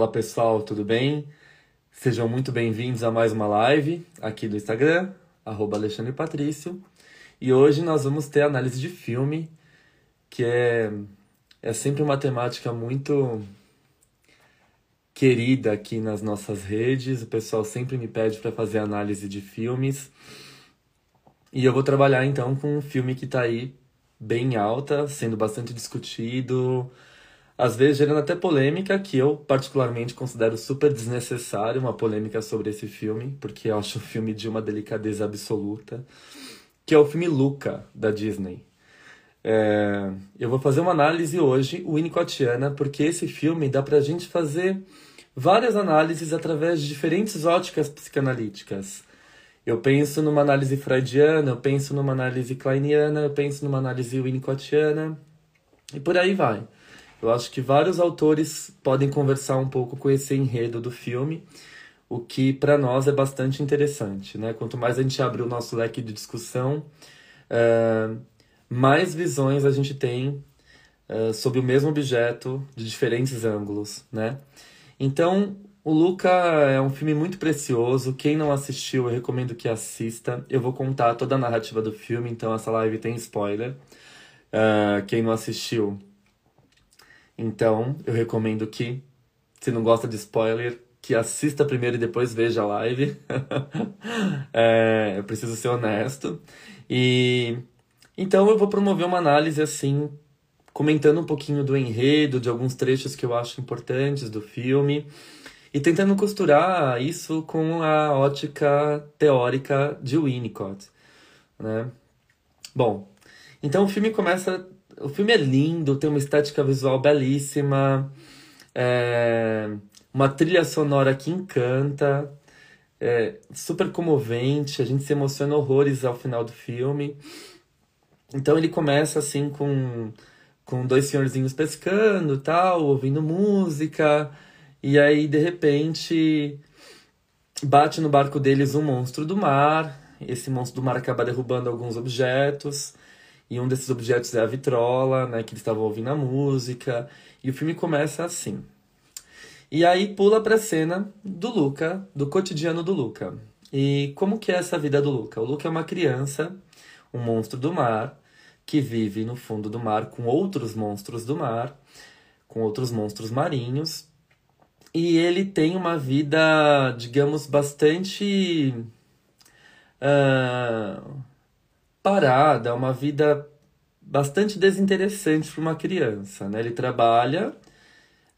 Olá pessoal, tudo bem? Sejam muito bem-vindos a mais uma live aqui do Instagram, arroba Alexandre Patrício. E hoje nós vamos ter análise de filme, que é, é sempre uma temática muito querida aqui nas nossas redes. O pessoal sempre me pede para fazer análise de filmes. E eu vou trabalhar então com um filme que está aí bem alta, sendo bastante discutido, às vezes gerando até polêmica, que eu particularmente considero super desnecessário uma polêmica sobre esse filme, porque eu acho um filme de uma delicadeza absoluta, que é o filme Luca, da Disney. É, eu vou fazer uma análise hoje, Winnicottiana, porque esse filme dá pra gente fazer várias análises através de diferentes óticas psicanalíticas. Eu penso numa análise freudiana, eu penso numa análise kleiniana, eu penso numa análise winnicottiana, e por aí vai. Eu acho que vários autores podem conversar um pouco com esse enredo do filme, o que para nós é bastante interessante. Né? Quanto mais a gente abre o nosso leque de discussão, uh, mais visões a gente tem uh, sobre o mesmo objeto de diferentes ângulos. Né? Então, o Luca é um filme muito precioso. Quem não assistiu, eu recomendo que assista. Eu vou contar toda a narrativa do filme, então essa live tem spoiler. Uh, quem não assistiu, então, eu recomendo que, se não gosta de spoiler, que assista primeiro e depois veja a live. é, eu preciso ser honesto. E então eu vou promover uma análise assim, comentando um pouquinho do enredo, de alguns trechos que eu acho importantes do filme e tentando costurar isso com a ótica teórica de Winnicott, né? Bom, então o filme começa o filme é lindo, tem uma estética visual belíssima, é, uma trilha sonora que encanta, é, super comovente, a gente se emociona horrores ao final do filme. Então ele começa assim com, com dois senhorzinhos pescando tal, ouvindo música, e aí de repente bate no barco deles um monstro do mar. Esse monstro do mar acaba derrubando alguns objetos. E um desses objetos é a vitrola, né, que eles estavam ouvindo a música. E o filme começa assim. E aí pula para a cena do Luca, do cotidiano do Luca. E como que é essa vida do Luca? O Luca é uma criança, um monstro do mar, que vive no fundo do mar com outros monstros do mar, com outros monstros marinhos. E ele tem uma vida, digamos, bastante. Uh, parada, uma vida bastante desinteressante para uma criança, né? Ele trabalha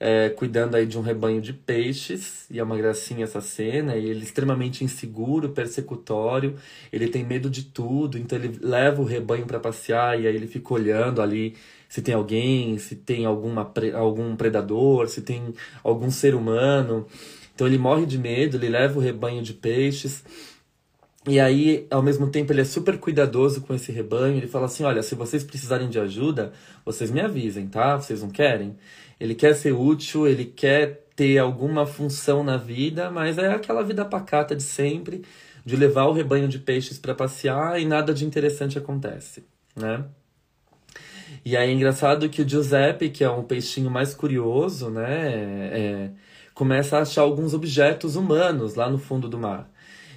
é, cuidando aí de um rebanho de peixes, e é uma gracinha essa cena, e ele é extremamente inseguro, persecutório, ele tem medo de tudo, então ele leva o rebanho para passear, e aí ele fica olhando ali se tem alguém, se tem alguma, algum predador, se tem algum ser humano. Então ele morre de medo, ele leva o rebanho de peixes, e aí, ao mesmo tempo, ele é super cuidadoso com esse rebanho. Ele fala assim: olha, se vocês precisarem de ajuda, vocês me avisem, tá? Vocês não querem? Ele quer ser útil, ele quer ter alguma função na vida, mas é aquela vida pacata de sempre, de levar o rebanho de peixes para passear e nada de interessante acontece, né? E aí é engraçado que o Giuseppe, que é um peixinho mais curioso, né, é, começa a achar alguns objetos humanos lá no fundo do mar.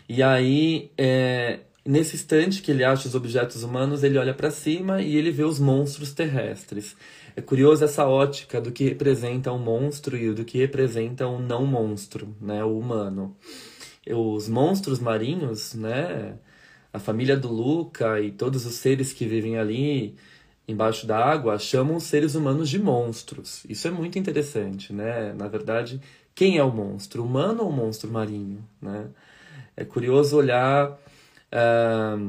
E aí é, nesse instante que ele acha os objetos humanos, ele olha para cima e ele vê os monstros terrestres. É curioso essa ótica do que representa um monstro e do que representa um não monstro, né, o humano. Os monstros marinhos, né, a família do Luca e todos os seres que vivem ali embaixo da água chamam os seres humanos de monstros. Isso é muito interessante, né? Na verdade, quem é o monstro, humano ou monstro marinho, né? É curioso olhar uh,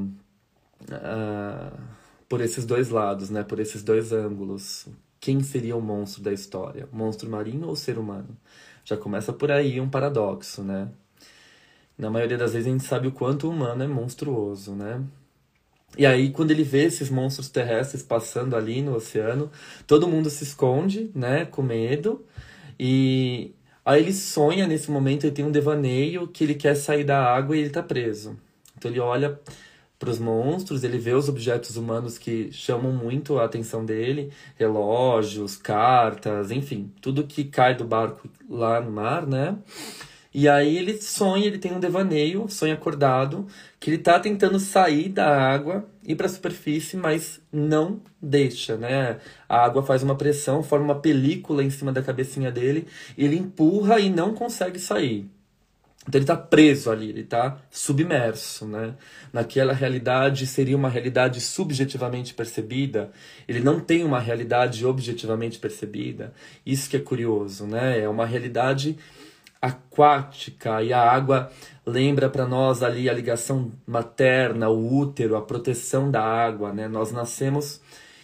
uh, por esses dois lados, né? Por esses dois ângulos. Quem seria o monstro da história? Monstro marinho ou ser humano? Já começa por aí um paradoxo, né? Na maioria das vezes a gente sabe o quanto o humano é monstruoso, né? E aí, quando ele vê esses monstros terrestres passando ali no oceano, todo mundo se esconde, né, com medo. E aí ele sonha nesse momento, ele tem um devaneio que ele quer sair da água e ele tá preso. Então ele olha para os monstros, ele vê os objetos humanos que chamam muito a atenção dele, relógios, cartas, enfim, tudo que cai do barco lá no mar, né? E aí ele sonha, ele tem um devaneio, sonha acordado, que ele tá tentando sair da água, ir para a superfície, mas não deixa, né? A água faz uma pressão, forma uma película em cima da cabecinha dele, ele empurra e não consegue sair. Então ele está preso ali, ele está submerso, né? Naquela realidade seria uma realidade subjetivamente percebida. Ele não tem uma realidade objetivamente percebida. Isso que é curioso, né? É uma realidade aquática e a água lembra para nós ali a ligação materna, o útero, a proteção da água, né? Nós nascemos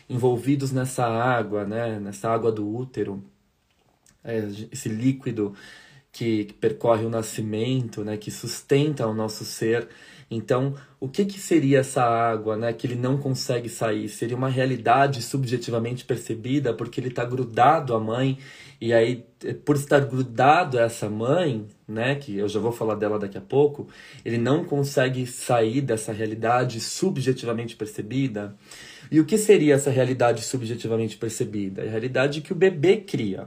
envolvidos nessa água, né? Nessa água do útero, é, esse líquido que, que percorre o nascimento, né? Que sustenta o nosso ser. Então, o que, que seria essa água, né, que ele não consegue sair? Seria uma realidade subjetivamente percebida porque ele está grudado à mãe e aí, por estar grudado a essa mãe, né, que eu já vou falar dela daqui a pouco, ele não consegue sair dessa realidade subjetivamente percebida. E o que seria essa realidade subjetivamente percebida? É a realidade que o bebê cria.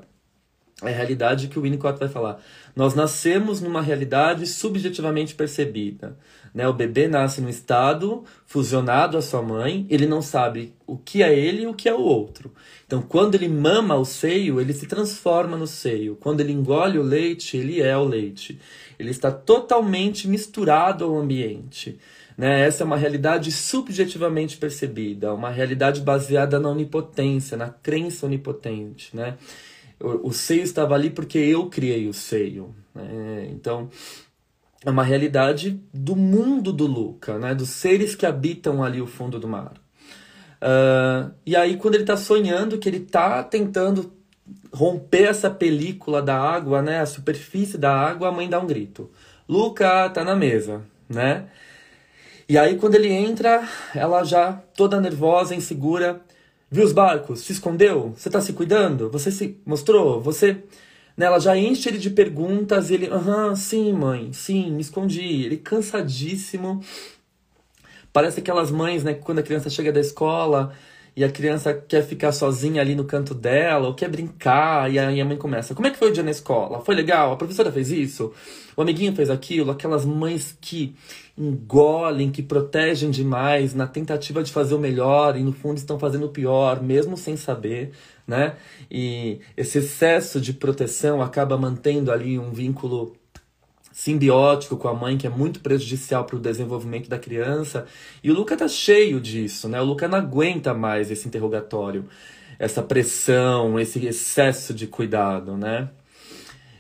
É a realidade que o Winnicott vai falar. Nós nascemos numa realidade subjetivamente percebida. Né? O bebê nasce num estado fusionado à sua mãe, ele não sabe o que é ele e o que é o outro. Então, quando ele mama o seio, ele se transforma no seio. Quando ele engole o leite, ele é o leite. Ele está totalmente misturado ao ambiente. Né? Essa é uma realidade subjetivamente percebida, uma realidade baseada na onipotência, na crença onipotente. Né? O, seio estava ali porque eu criei o seio. Né? Então, é uma realidade do mundo do Luca, né? dos seres que habitam ali o fundo do mar. Uh, e aí, quando ele está sonhando que ele está tentando romper essa película da água, né? a superfície da água, a mãe dá um grito: Luca, tá na mesa, né? E aí, quando ele entra, ela já toda nervosa, insegura, viu os barcos, se escondeu, você está se cuidando, você se mostrou, você né, ela já enche ele de perguntas, ele, aham, sim, mãe, sim, me escondi. Ele cansadíssimo. Parece aquelas mães, né, quando a criança chega da escola e a criança quer ficar sozinha ali no canto dela, ou quer brincar, e aí a mãe começa: Como é que foi o dia na escola? Foi legal? A professora fez isso? O amiguinho fez aquilo? Aquelas mães que engolem, que protegem demais na tentativa de fazer o melhor e no fundo estão fazendo o pior, mesmo sem saber né? E esse excesso de proteção acaba mantendo ali um vínculo simbiótico com a mãe que é muito prejudicial para o desenvolvimento da criança. E o Luca tá cheio disso, né? O Luca não aguenta mais esse interrogatório, essa pressão, esse excesso de cuidado, né?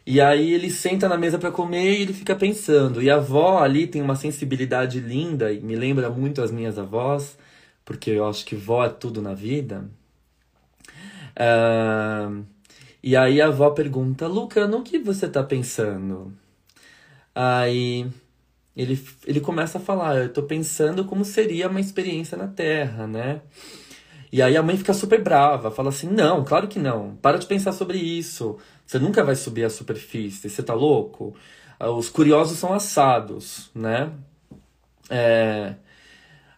E aí ele senta na mesa para comer e ele fica pensando. E a avó ali tem uma sensibilidade linda e me lembra muito as minhas avós, porque eu acho que vó é tudo na vida. Uh, e aí a avó pergunta, Luca, no que você tá pensando? Aí ele, ele começa a falar, eu tô pensando como seria uma experiência na Terra, né? E aí a mãe fica super brava, fala assim, não, claro que não, para de pensar sobre isso, você nunca vai subir a superfície, você tá louco? Ah, os curiosos são assados, né? É,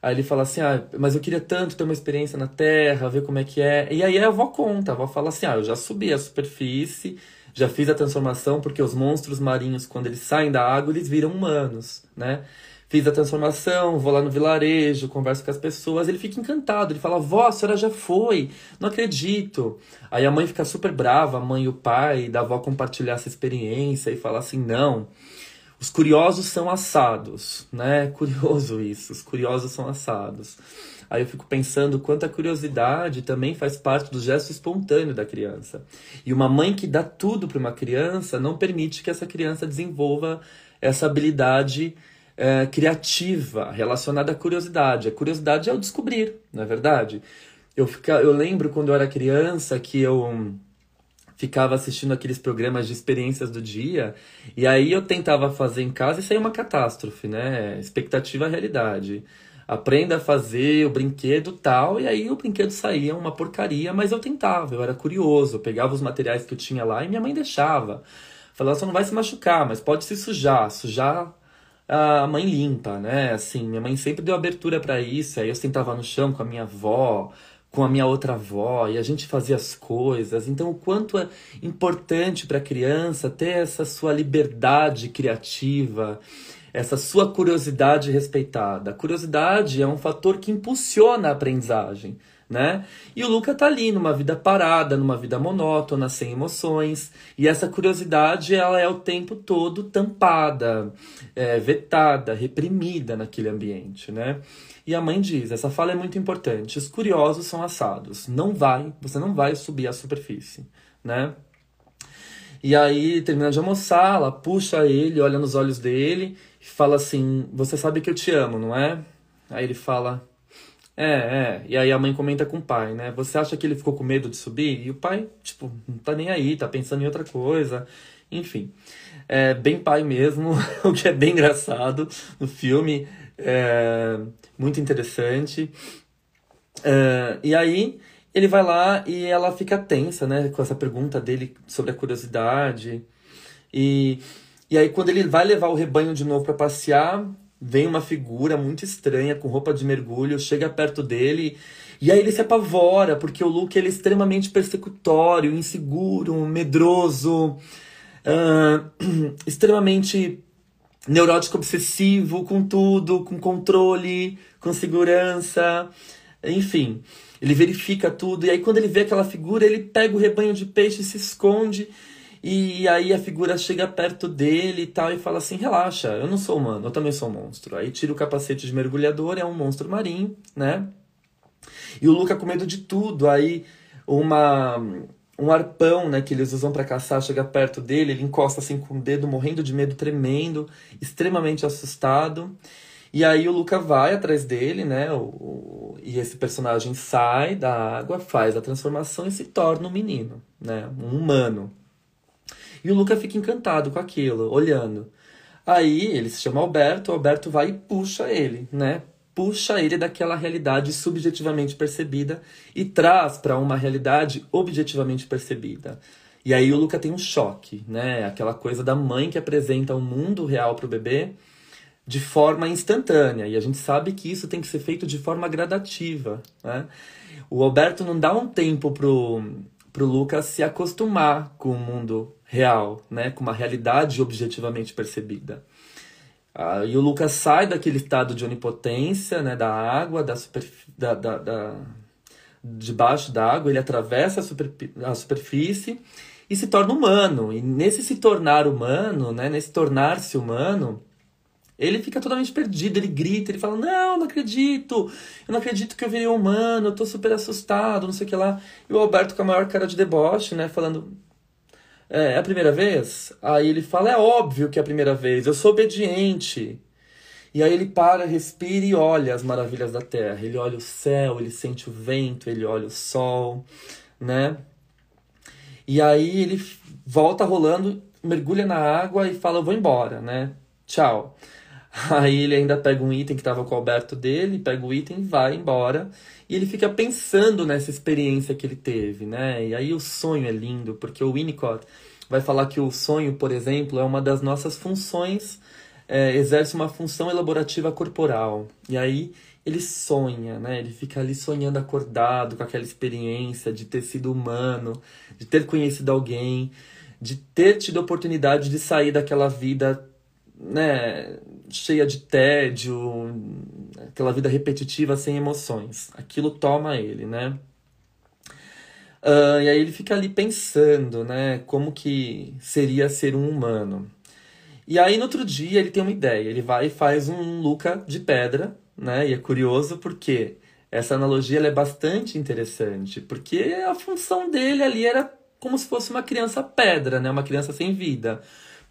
Aí ele fala assim: ah, mas eu queria tanto ter uma experiência na Terra, ver como é que é. E aí a avó conta, a avó fala assim: ah, eu já subi a superfície, já fiz a transformação, porque os monstros marinhos, quando eles saem da água, eles viram humanos, né? Fiz a transformação, vou lá no vilarejo, converso com as pessoas, ele fica encantado, ele fala, vó, a senhora já foi, não acredito. Aí a mãe fica super brava, a mãe e o pai, da avó compartilhar essa experiência e fala assim, não, os curiosos são assados, né? Curioso isso, os curiosos são assados. Aí eu fico pensando quanta curiosidade também faz parte do gesto espontâneo da criança. E uma mãe que dá tudo para uma criança não permite que essa criança desenvolva essa habilidade é, criativa relacionada à curiosidade. A curiosidade é o descobrir, não é verdade? Eu, fica, eu lembro quando eu era criança que eu ficava assistindo aqueles programas de experiências do dia, e aí eu tentava fazer em casa e saía uma catástrofe, né? Expectativa realidade aprenda a fazer o brinquedo tal, e aí o brinquedo saía uma porcaria, mas eu tentava, eu era curioso, eu pegava os materiais que eu tinha lá e minha mãe deixava. Falava, só não vai se machucar, mas pode se sujar, sujar a mãe limpa, né? Assim, minha mãe sempre deu abertura para isso, aí eu sentava no chão com a minha avó, com a minha outra avó, e a gente fazia as coisas. Então, o quanto é importante para a criança ter essa sua liberdade criativa, essa sua curiosidade respeitada. A curiosidade é um fator que impulsiona a aprendizagem, né? E o Luca tá ali numa vida parada, numa vida monótona, sem emoções, e essa curiosidade ela é o tempo todo tampada, é, vetada, reprimida naquele ambiente, né? E a mãe diz, essa fala é muito importante, os curiosos são assados, não vai, você não vai subir à superfície, né? E aí, termina de almoçar, ela puxa ele, olha nos olhos dele fala assim: Você sabe que eu te amo, não é? Aí ele fala: É, é. E aí a mãe comenta com o pai, né? Você acha que ele ficou com medo de subir? E o pai, tipo, não tá nem aí, tá pensando em outra coisa. Enfim, é bem pai mesmo, o que é bem engraçado no filme, é muito interessante. É, e aí ele vai lá e ela fica tensa, né, com essa pergunta dele sobre a curiosidade. E e aí, quando ele vai levar o rebanho de novo para passear, vem uma figura muito estranha com roupa de mergulho, chega perto dele e aí ele se apavora, porque o Luke ele é extremamente persecutório, inseguro, medroso, uh, extremamente neurótico obsessivo com tudo, com controle, com segurança, enfim. Ele verifica tudo e aí quando ele vê aquela figura, ele pega o rebanho de peixe e se esconde e aí a figura chega perto dele e tal e fala assim: relaxa, eu não sou humano, eu também sou um monstro. Aí tira o capacete de mergulhador, é um monstro marinho, né? E o Luca com medo de tudo. Aí uma um arpão, né, que eles usam para caçar, chega perto dele, ele encosta assim com o dedo, morrendo de medo, tremendo, extremamente assustado. E aí o Luca vai atrás dele, né? O, o, e esse personagem sai da água, faz a transformação e se torna um menino, né? Um humano, e o Luca fica encantado com aquilo, olhando. Aí ele se chama Alberto, Alberto vai e puxa ele, né? Puxa ele daquela realidade subjetivamente percebida e traz para uma realidade objetivamente percebida. E aí o Luca tem um choque, né? Aquela coisa da mãe que apresenta o um mundo real para o bebê de forma instantânea. E a gente sabe que isso tem que ser feito de forma gradativa, né? O Alberto não dá um tempo pro, pro Lucas se acostumar com o mundo real, né? com uma realidade objetivamente percebida. Ah, e o Lucas sai daquele estado de onipotência, né, da água, da, da, da, da debaixo da água, ele atravessa a, super, a superfície e se torna humano. E nesse se tornar humano, né, nesse tornar-se humano, ele fica totalmente perdido, ele grita, ele fala: Não, não acredito, eu não acredito que eu virei humano, eu tô super assustado, não sei o que lá. E o Alberto com a maior cara de deboche, né, falando: é, é a primeira vez? Aí ele fala: É óbvio que é a primeira vez, eu sou obediente. E aí ele para, respira e olha as maravilhas da terra. Ele olha o céu, ele sente o vento, ele olha o sol, né? E aí ele volta rolando, mergulha na água e fala: Eu vou embora, né? Tchau. Aí ele ainda pega um item que estava com o Alberto dele, pega o item e vai embora. E ele fica pensando nessa experiência que ele teve, né? E aí o sonho é lindo, porque o Winnicott vai falar que o sonho, por exemplo, é uma das nossas funções, é, exerce uma função elaborativa corporal. E aí ele sonha, né? Ele fica ali sonhando acordado com aquela experiência de ter sido humano, de ter conhecido alguém, de ter tido a oportunidade de sair daquela vida né, cheia de tédio, aquela vida repetitiva sem emoções. Aquilo toma ele, né? Uh, e aí ele fica ali pensando, né, como que seria ser um humano. E aí no outro dia ele tem uma ideia, ele vai e faz um Luca de pedra, né? E é curioso porque essa analogia é bastante interessante, porque a função dele ali era como se fosse uma criança pedra, né? Uma criança sem vida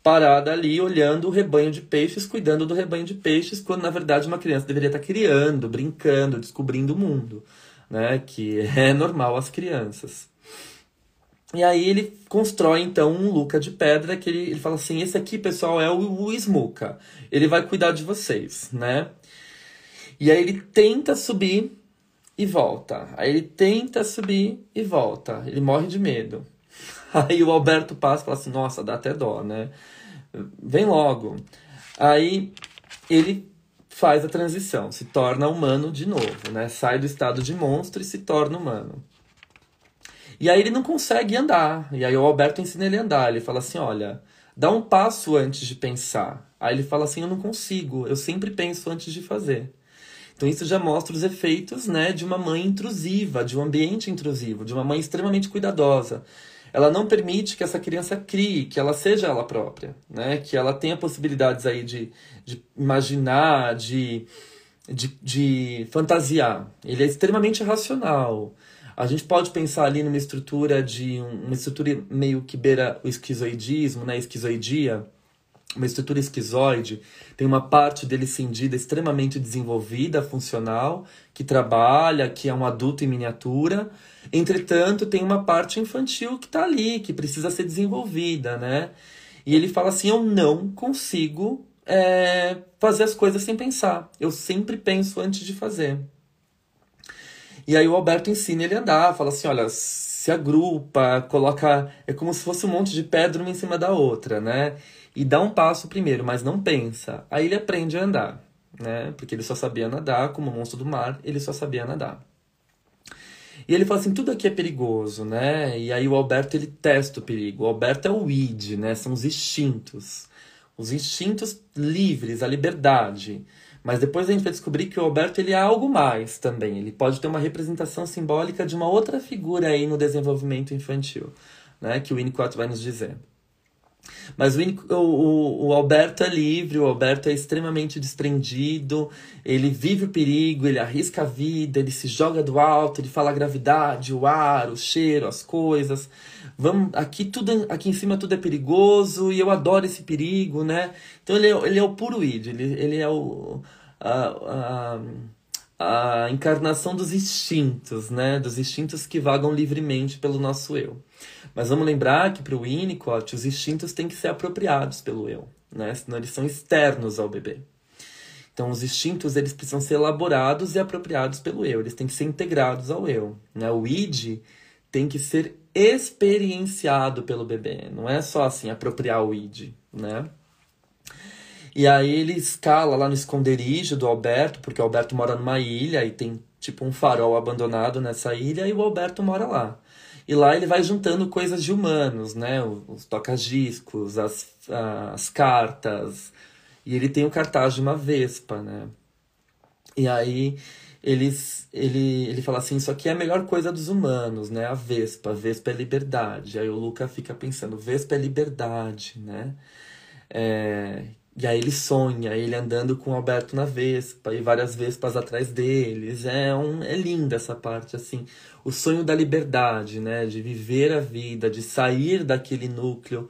parada ali olhando o rebanho de peixes, cuidando do rebanho de peixes, quando na verdade uma criança deveria estar criando, brincando, descobrindo o mundo, né? Que é normal às crianças. E aí ele constrói então um Luca de pedra que ele, ele fala assim: esse aqui, pessoal, é o, o Smuka. Ele vai cuidar de vocês, né? E aí ele tenta subir e volta. Aí ele tenta subir e volta. Ele morre de medo. Aí o Alberto e fala assim: nossa, dá até dó, né? Vem logo. Aí ele faz a transição, se torna humano de novo, né? Sai do estado de monstro e se torna humano. E aí ele não consegue andar. E aí o Alberto ensina ele a andar. Ele fala assim: olha, dá um passo antes de pensar. Aí ele fala assim: eu não consigo, eu sempre penso antes de fazer. Então isso já mostra os efeitos, né, de uma mãe intrusiva, de um ambiente intrusivo, de uma mãe extremamente cuidadosa ela não permite que essa criança crie, que ela seja ela própria, né? Que ela tenha possibilidades aí de, de imaginar, de, de, de fantasiar. Ele é extremamente racional. A gente pode pensar ali numa estrutura de uma estrutura meio que beira o esquizoidismo, né? Esquizoidia, uma estrutura esquizoide, tem uma parte dele cindida extremamente desenvolvida, funcional, que trabalha, que é um adulto em miniatura, Entretanto, tem uma parte infantil que está ali, que precisa ser desenvolvida, né? E ele fala assim: eu não consigo é, fazer as coisas sem pensar. Eu sempre penso antes de fazer. E aí o Alberto ensina ele a andar, fala assim: olha, se agrupa, coloca. É como se fosse um monte de pedra uma em cima da outra, né? E dá um passo primeiro, mas não pensa. Aí ele aprende a andar, né? Porque ele só sabia nadar, como monstro do mar, ele só sabia nadar. E ele fala assim, tudo aqui é perigoso, né? E aí o Alberto ele testa o perigo. O Alberto é o id, né? São os instintos. Os instintos livres, a liberdade. Mas depois a gente vai descobrir que o Alberto ele é algo mais também. Ele pode ter uma representação simbólica de uma outra figura aí no desenvolvimento infantil, né? Que o Winnicott vai nos dizer. Mas o, o, o, Alberto é livre, o Alberto é extremamente desprendido, ele vive o perigo, ele arrisca a vida, ele se joga do alto, ele fala a gravidade, o ar, o cheiro, as coisas. Vamos, aqui tudo aqui em cima tudo é perigoso e eu adoro esse perigo, né? Então ele é, ele é o puro id, ele, ele é o, a, a, a encarnação dos instintos, né? Dos instintos que vagam livremente pelo nosso eu. Mas vamos lembrar que para o Winnicott os instintos têm que ser apropriados pelo eu, né? senão eles são externos ao bebê. Então os instintos eles precisam ser elaborados e apropriados pelo eu, eles têm que ser integrados ao eu. Né? O id tem que ser experienciado pelo bebê, não é só assim apropriar o id, né? E aí ele escala lá no esconderijo do Alberto, porque o Alberto mora numa ilha e tem tipo um farol abandonado nessa ilha e o Alberto mora lá. E lá ele vai juntando coisas de humanos, né? Os tocas-discos, as, as cartas. E ele tem o cartaz de uma vespa, né? E aí eles, ele, ele fala assim, isso aqui é a melhor coisa dos humanos, né? A vespa, a vespa é liberdade. Aí o Luca fica pensando, vespa é liberdade, né? É, e aí ele sonha, ele andando com o Alberto na Vespa e várias Vespas atrás deles. É, um, é linda essa parte, assim. O sonho da liberdade, né? De viver a vida, de sair daquele núcleo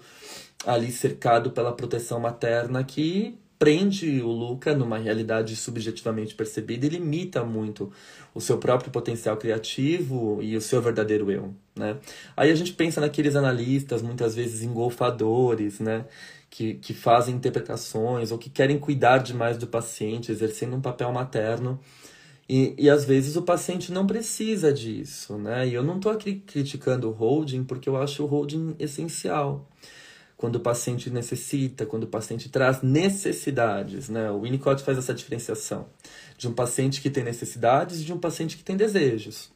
ali cercado pela proteção materna que prende o Luca numa realidade subjetivamente percebida e limita muito o seu próprio potencial criativo e o seu verdadeiro eu, né? Aí a gente pensa naqueles analistas, muitas vezes engolfadores, né? Que, que fazem interpretações ou que querem cuidar demais do paciente, exercendo um papel materno. E, e às vezes o paciente não precisa disso, né? E eu não estou aqui criticando o holding porque eu acho o holding essencial. Quando o paciente necessita, quando o paciente traz necessidades, né? O Winnicott faz essa diferenciação de um paciente que tem necessidades e de um paciente que tem desejos.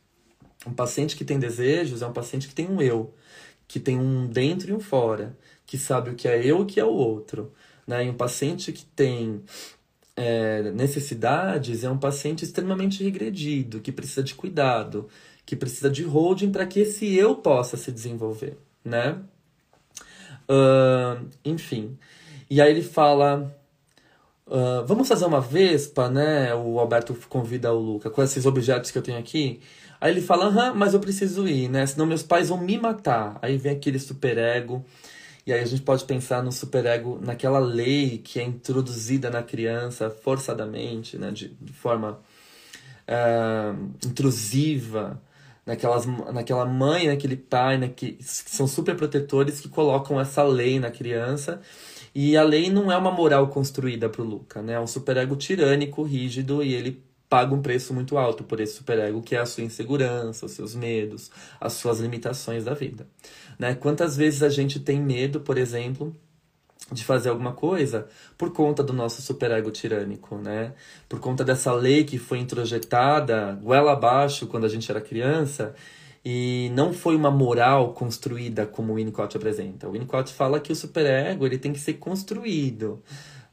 Um paciente que tem desejos é um paciente que tem um eu, que tem um dentro e um fora que sabe o que é eu e o que é o outro. Né? E um paciente que tem é, necessidades é um paciente extremamente regredido, que precisa de cuidado, que precisa de holding para que esse eu possa se desenvolver, né? Uh, enfim. E aí ele fala. Uh, vamos fazer uma vespa, né? O Alberto convida o Luca com esses objetos que eu tenho aqui. Aí ele fala, aham, mas eu preciso ir, né? Senão meus pais vão me matar. Aí vem aquele superego. E aí a gente pode pensar no superego, naquela lei que é introduzida na criança forçadamente, né? De, de forma uh, intrusiva naquelas, naquela mãe, naquele pai, né, que, são super protetores que colocam essa lei na criança. E a lei não é uma moral construída para o Luca, né? É um superego tirânico, rígido, e ele paga um preço muito alto por esse superego, que é a sua insegurança, os seus medos, as suas limitações da vida. Né? Quantas vezes a gente tem medo, por exemplo, de fazer alguma coisa por conta do nosso superego tirânico, né? Por conta dessa lei que foi introjetada goela abaixo quando a gente era criança e não foi uma moral construída como o Winnicott apresenta. O Winnicott fala que o superego ele tem que ser construído,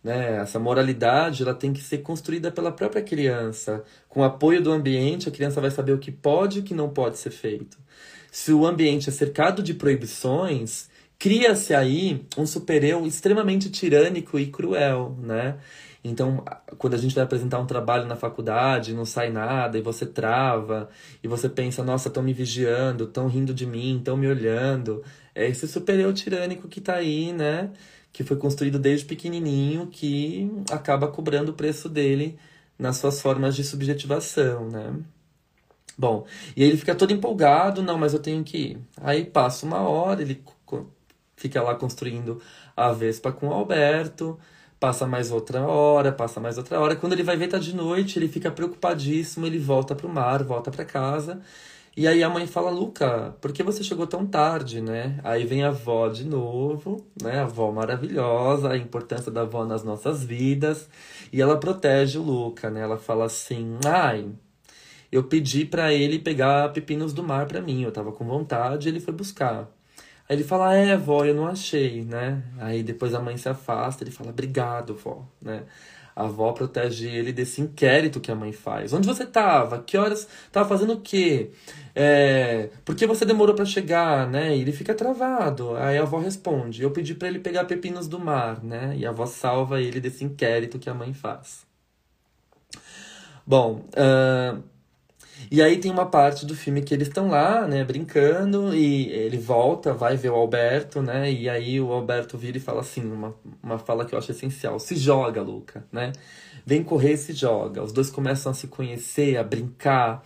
né? Essa moralidade ela tem que ser construída pela própria criança, com o apoio do ambiente, a criança vai saber o que pode e o que não pode ser feito. Se o ambiente é cercado de proibições, cria-se aí um super-eu extremamente tirânico e cruel, né? Então, quando a gente vai apresentar um trabalho na faculdade, não sai nada, e você trava, e você pensa, nossa, estão me vigiando, estão rindo de mim, estão me olhando. É esse super-eu tirânico que está aí, né? Que foi construído desde pequenininho, que acaba cobrando o preço dele nas suas formas de subjetivação, né? Bom, e aí ele fica todo empolgado, não, mas eu tenho que ir. Aí passa uma hora, ele fica lá construindo a Vespa com o Alberto, passa mais outra hora, passa mais outra hora. Quando ele vai ver tá de noite, ele fica preocupadíssimo, ele volta pro mar, volta para casa. E aí a mãe fala: "Luca, por que você chegou tão tarde, né?" Aí vem a avó de novo, né? A avó maravilhosa, a importância da avó nas nossas vidas, e ela protege o Luca, né? Ela fala assim: "Ai, eu pedi para ele pegar pepinos do mar para mim, eu tava com vontade, ele foi buscar. Aí ele fala, é, vó, eu não achei, né? Aí depois a mãe se afasta, ele fala, obrigado, vó, né? A avó protege ele desse inquérito que a mãe faz. Onde você tava? Que horas? Tava fazendo o quê? É... Por que você demorou para chegar, né? E ele fica travado. Aí a avó responde, eu pedi para ele pegar pepinos do mar, né? E a avó salva ele desse inquérito que a mãe faz. Bom, uh, e aí tem uma parte do filme que eles estão lá, né, brincando, e ele volta, vai ver o Alberto, né, e aí o Alberto vira e fala assim, uma, uma fala que eu acho essencial, se joga, Luca, né, vem correr e se joga. Os dois começam a se conhecer, a brincar,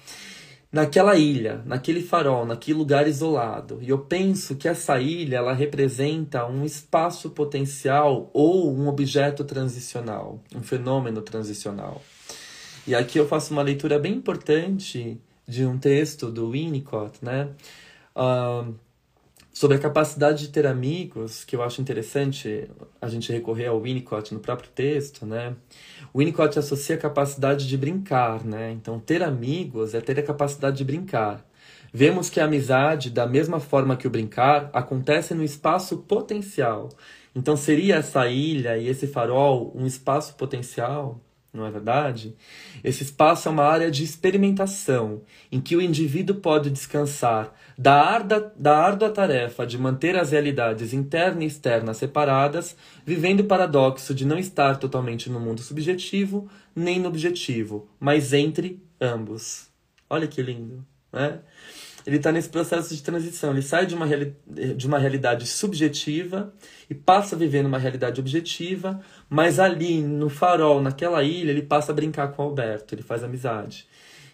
naquela ilha, naquele farol, naquele lugar isolado. E eu penso que essa ilha, ela representa um espaço potencial ou um objeto transicional, um fenômeno transicional. E aqui eu faço uma leitura bem importante de um texto do Winnicott, né? Uh, sobre a capacidade de ter amigos, que eu acho interessante a gente recorrer ao Winnicott no próprio texto, né? O Winnicott associa a capacidade de brincar, né? Então, ter amigos é ter a capacidade de brincar. Vemos que a amizade, da mesma forma que o brincar, acontece no espaço potencial. Então, seria essa ilha e esse farol um espaço potencial? Não é verdade? Esse espaço é uma área de experimentação, em que o indivíduo pode descansar da árdua, da árdua tarefa de manter as realidades interna e externa separadas, vivendo o paradoxo de não estar totalmente no mundo subjetivo, nem no objetivo, mas entre ambos. Olha que lindo, né? Ele está nesse processo de transição. Ele sai de uma, de uma realidade subjetiva e passa a viver numa realidade objetiva, mas ali no farol, naquela ilha, ele passa a brincar com o Alberto, ele faz amizade.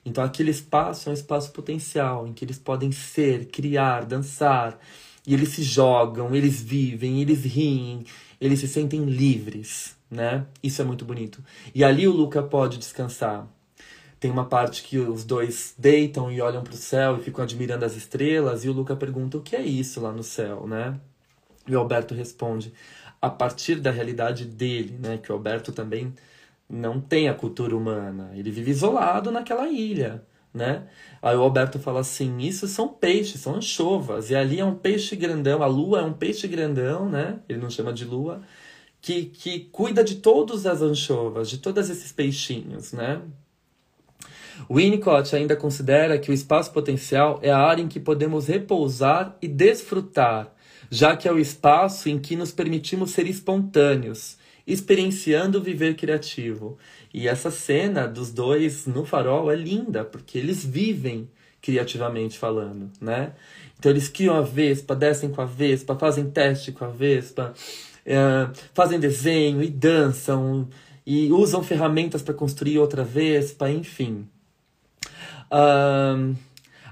Então aquele espaço é um espaço potencial em que eles podem ser, criar, dançar, e eles se jogam, eles vivem, eles riem, eles se sentem livres, né? Isso é muito bonito. E ali o Luca pode descansar tem uma parte que os dois deitam e olham para o céu e ficam admirando as estrelas, e o Luca pergunta o que é isso lá no céu, né? E o Alberto responde a partir da realidade dele, né? Que o Alberto também não tem a cultura humana, ele vive isolado naquela ilha, né? Aí o Alberto fala assim: isso são peixes, são anchovas, e ali é um peixe grandão, a lua é um peixe grandão, né? Ele não chama de lua, que, que cuida de todas as anchovas, de todos esses peixinhos, né? Winnicott ainda considera que o espaço potencial é a área em que podemos repousar e desfrutar, já que é o espaço em que nos permitimos ser espontâneos, experienciando o viver criativo. E essa cena dos dois no farol é linda, porque eles vivem criativamente falando, né? Então eles criam a Vespa, descem com a Vespa, fazem teste com a Vespa, é, fazem desenho e dançam e usam ferramentas para construir outra Vespa, enfim. Um,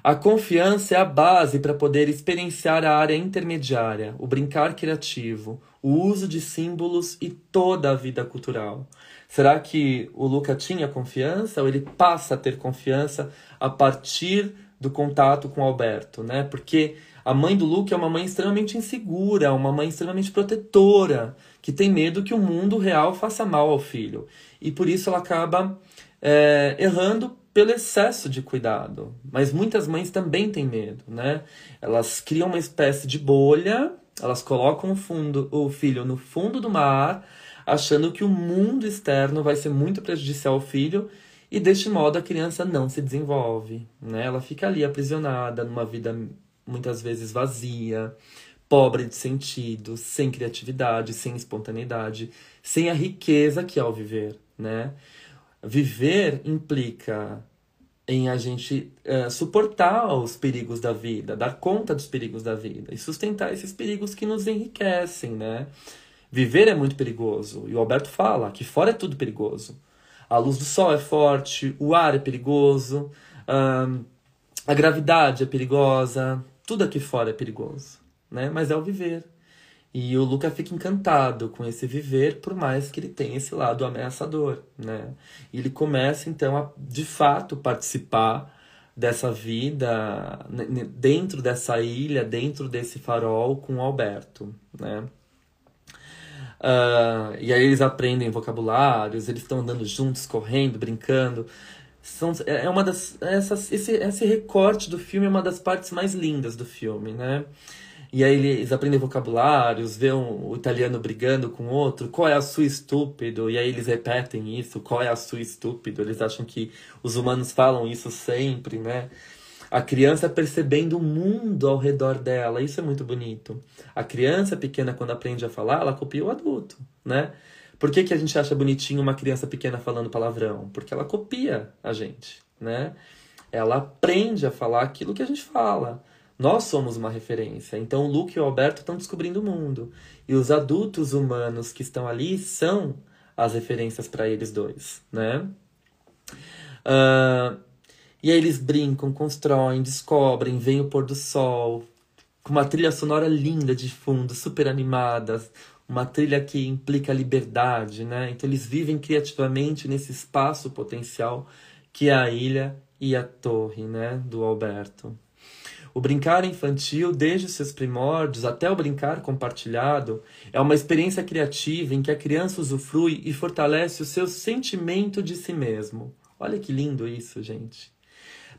a confiança é a base para poder experienciar a área intermediária, o brincar criativo, o uso de símbolos e toda a vida cultural. Será que o Luca tinha confiança ou ele passa a ter confiança a partir do contato com o Alberto, né? Porque a mãe do Luca é uma mãe extremamente insegura, uma mãe extremamente protetora, que tem medo que o mundo real faça mal ao filho. E por isso ela acaba é, errando pelo excesso de cuidado. Mas muitas mães também têm medo, né? Elas criam uma espécie de bolha, elas colocam o, fundo, o filho no fundo do mar, achando que o mundo externo vai ser muito prejudicial ao filho e deste modo a criança não se desenvolve, né? Ela fica ali aprisionada numa vida muitas vezes vazia, pobre de sentido, sem criatividade, sem espontaneidade, sem a riqueza que é o viver, né? Viver implica em a gente uh, suportar os perigos da vida, dar conta dos perigos da vida e sustentar esses perigos que nos enriquecem, né? Viver é muito perigoso. E o Alberto fala que fora é tudo perigoso. A luz do sol é forte, o ar é perigoso, uh, a gravidade é perigosa, tudo aqui fora é perigoso, né? Mas é o viver. E o Luca fica encantado com esse viver, por mais que ele tenha esse lado ameaçador, né? E ele começa então a, de fato, participar dessa vida dentro dessa ilha, dentro desse farol com o Alberto, né? Uh, e aí eles aprendem vocabulários, eles estão andando juntos, correndo, brincando. São, é, é uma das essas, esse, esse recorte do filme é uma das partes mais lindas do filme, né? E aí eles aprendem vocabulários, vê um, o italiano brigando com outro, qual é a sua estúpido? E aí eles repetem isso, qual é a sua estúpido? Eles acham que os humanos falam isso sempre, né? A criança percebendo o mundo ao redor dela, isso é muito bonito. A criança pequena, quando aprende a falar, ela copia o adulto, né? Por que, que a gente acha bonitinho uma criança pequena falando palavrão? Porque ela copia a gente, né? Ela aprende a falar aquilo que a gente fala. Nós somos uma referência. Então o Luke e o Alberto estão descobrindo o mundo. E os adultos humanos que estão ali são as referências para eles dois, né? Uh, e aí eles brincam, constroem, descobrem, vem o pôr do sol, com uma trilha sonora linda de fundo, super animada, uma trilha que implica liberdade, né? Então eles vivem criativamente nesse espaço potencial que é a ilha e a torre, né, do Alberto. O brincar infantil, desde seus primórdios até o brincar compartilhado, é uma experiência criativa em que a criança usufrui e fortalece o seu sentimento de si mesmo. Olha que lindo isso, gente.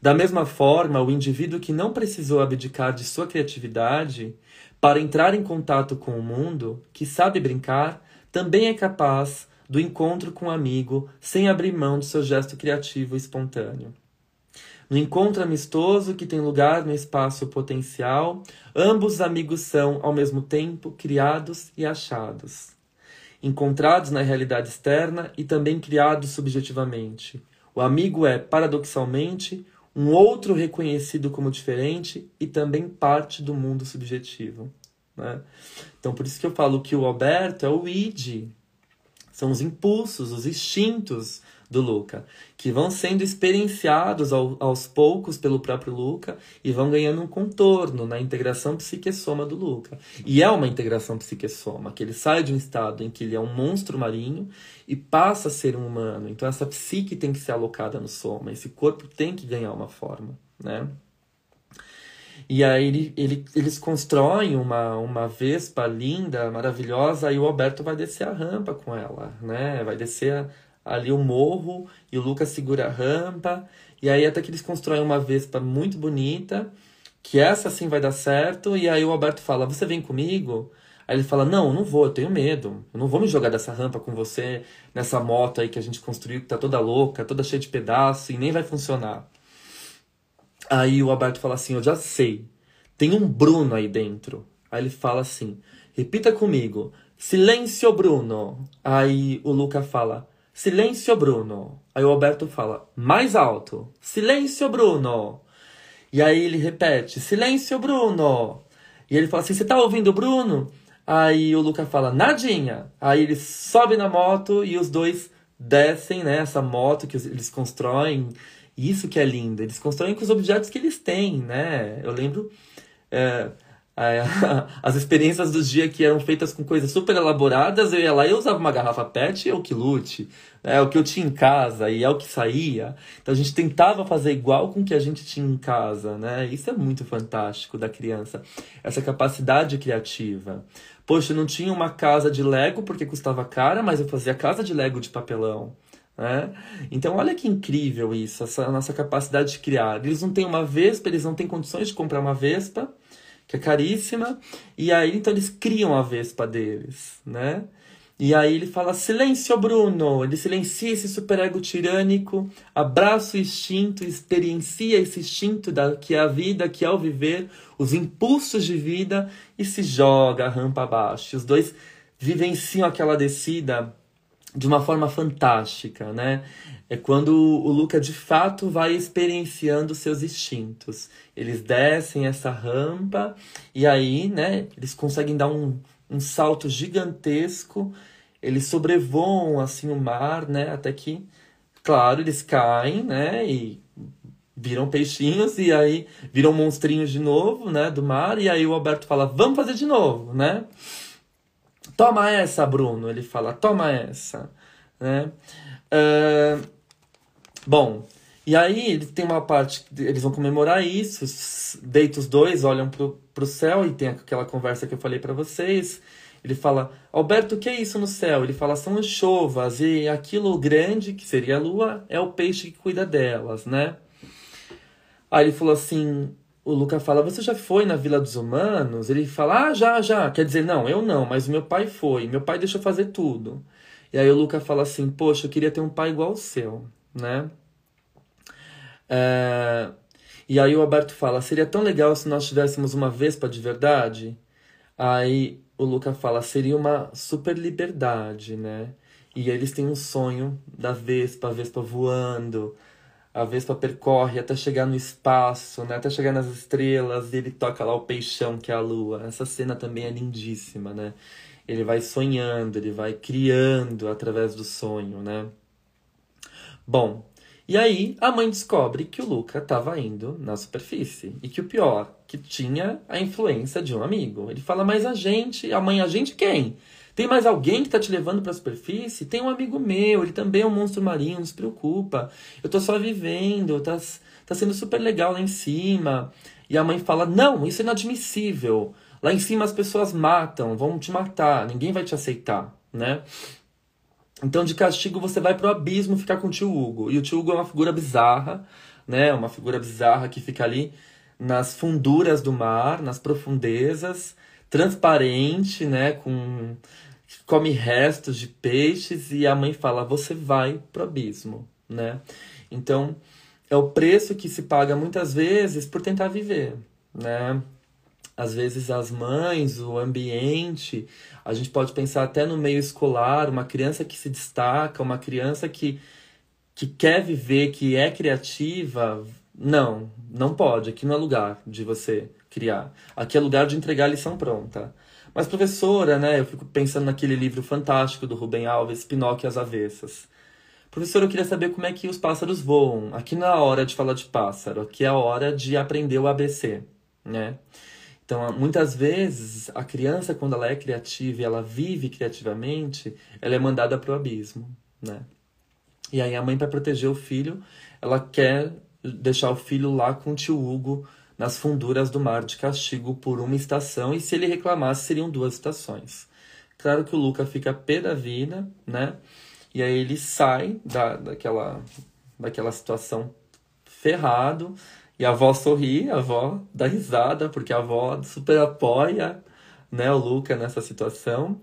Da mesma forma, o indivíduo que não precisou abdicar de sua criatividade para entrar em contato com o mundo, que sabe brincar, também é capaz do encontro com um amigo sem abrir mão do seu gesto criativo e espontâneo. No encontro amistoso que tem lugar no espaço potencial, ambos os amigos são, ao mesmo tempo, criados e achados. Encontrados na realidade externa e também criados subjetivamente. O amigo é, paradoxalmente, um outro reconhecido como diferente e também parte do mundo subjetivo. Né? Então, por isso que eu falo que o Alberto é o id, são os impulsos, os instintos do Luca, que vão sendo experienciados ao, aos poucos pelo próprio Luca e vão ganhando um contorno na integração psique-soma do Luca. E é uma integração psique-soma, que ele sai de um estado em que ele é um monstro marinho e passa a ser um humano. Então essa psique tem que ser alocada no soma, esse corpo tem que ganhar uma forma, né? E aí ele, ele, eles constroem uma, uma Vespa linda, maravilhosa, e o Alberto vai descer a rampa com ela, né? Vai descer a, ali o morro e o Lucas segura a rampa. E aí até que eles constroem uma Vespa muito bonita, que essa sim vai dar certo. E aí o Alberto fala: Você vem comigo? Aí ele fala: Não, não vou, eu tenho medo. Eu não vou me jogar dessa rampa com você, nessa moto aí que a gente construiu, que tá toda louca, toda cheia de pedaço e nem vai funcionar. Aí o Alberto fala assim: Eu já sei, tem um Bruno aí dentro. Aí ele fala assim: Repita comigo, silêncio, Bruno. Aí o Luca fala: Silêncio, Bruno. Aí o Alberto fala: Mais alto, silêncio, Bruno. E aí ele repete: Silêncio, Bruno. E ele fala assim: Você tá ouvindo Bruno? Aí o Luca fala: Nadinha. Aí ele sobe na moto e os dois descem, né? Essa moto que eles constroem. Isso que é lindo. Eles constroem com os objetos que eles têm, né? Eu lembro. É, as experiências do dia que eram feitas com coisas super elaboradas, eu ia lá e eu usava uma garrafa PET e o que lute, é o que eu tinha em casa e é o que saía. Então a gente tentava fazer igual com o que a gente tinha em casa, né? Isso é muito fantástico da criança, essa capacidade criativa. Poxa, eu não tinha uma casa de Lego porque custava cara, mas eu fazia casa de Lego de papelão. Né? Então, olha que incrível isso, essa nossa capacidade de criar. Eles não têm uma Vespa, eles não têm condições de comprar uma Vespa, que é caríssima, e aí então eles criam a Vespa deles, né? E aí ele fala: Silêncio, Bruno! Ele silencia esse superego tirânico, abraça o instinto, experiencia esse instinto da, que é a vida, que é o viver, os impulsos de vida, e se joga a rampa abaixo. Os dois vivenciam aquela descida de uma forma fantástica, né? É quando o Luca de fato vai experienciando seus instintos. Eles descem essa rampa e aí, né, eles conseguem dar um, um salto gigantesco. Eles sobrevoam assim o mar, né, até que, claro, eles caem, né, e viram peixinhos e aí viram monstrinhos de novo, né, do mar. E aí o Alberto fala: "Vamos fazer de novo", né? Toma essa, Bruno. Ele fala, toma essa. Né? Uh, bom, e aí eles tem uma parte, eles vão comemorar isso, deita os dois, olham pro, pro céu e tem aquela conversa que eu falei para vocês. Ele fala, Alberto, o que é isso no céu? Ele fala, são anchovas, e aquilo grande, que seria a lua, é o peixe que cuida delas, né? Aí ele falou assim, o Luca fala: Você já foi na Vila dos Humanos? Ele fala: Ah, já, já. Quer dizer, não, eu não, mas meu pai foi. Meu pai deixou fazer tudo. E aí o Luca fala assim: Poxa, eu queria ter um pai igual o seu, né? É... E aí o Alberto fala: Seria tão legal se nós tivéssemos uma Vespa de verdade? Aí o Luca fala: Seria uma super liberdade, né? E eles têm um sonho da Vespa, a Vespa voando a Vespa percorre até chegar no espaço, né? até chegar nas estrelas, e ele toca lá o peixão, que é a lua. Essa cena também é lindíssima, né? Ele vai sonhando, ele vai criando através do sonho, né? Bom, e aí a mãe descobre que o Luca estava indo na superfície. E que o pior, que tinha a influência de um amigo. Ele fala, mas a gente, a mãe, a gente quem? Tem mais alguém que está te levando para a superfície? Tem um amigo meu, ele também é um monstro marinho, não se preocupa. Eu tô só vivendo, tá, tá sendo super legal lá em cima. E a mãe fala: Não, isso é inadmissível. Lá em cima as pessoas matam, vão te matar, ninguém vai te aceitar, né? Então, de castigo, você vai pro abismo ficar com o tio Hugo. E o tio Hugo é uma figura bizarra, né? Uma figura bizarra que fica ali nas funduras do mar, nas profundezas, transparente, né? Com come restos de peixes e a mãe fala: você vai pro abismo, né? Então é o preço que se paga muitas vezes por tentar viver, né? Às vezes as mães, o ambiente, a gente pode pensar até no meio escolar, uma criança que se destaca, uma criança que, que quer viver, que é criativa, não, não pode. Aqui não é lugar de você criar. Aqui é lugar de entregar a lição pronta. Mas, professora, né, eu fico pensando naquele livro fantástico do Rubem Alves, Pinóquio as Avessas. Professora, eu queria saber como é que os pássaros voam. Aqui não é a hora de falar de pássaro, aqui é a hora de aprender o ABC, né? Então, muitas vezes, a criança, quando ela é criativa e ela vive criativamente, ela é mandada para o abismo, né? E aí a mãe, para proteger o filho, ela quer deixar o filho lá com o tio Hugo nas funduras do mar de castigo por uma estação, e se ele reclamasse, seriam duas estações. Claro que o Luca fica pé da vida, né? E aí ele sai da, daquela, daquela situação ferrado, e a avó sorri, a avó dá risada, porque a avó super apoia, né, o Luca nessa situação.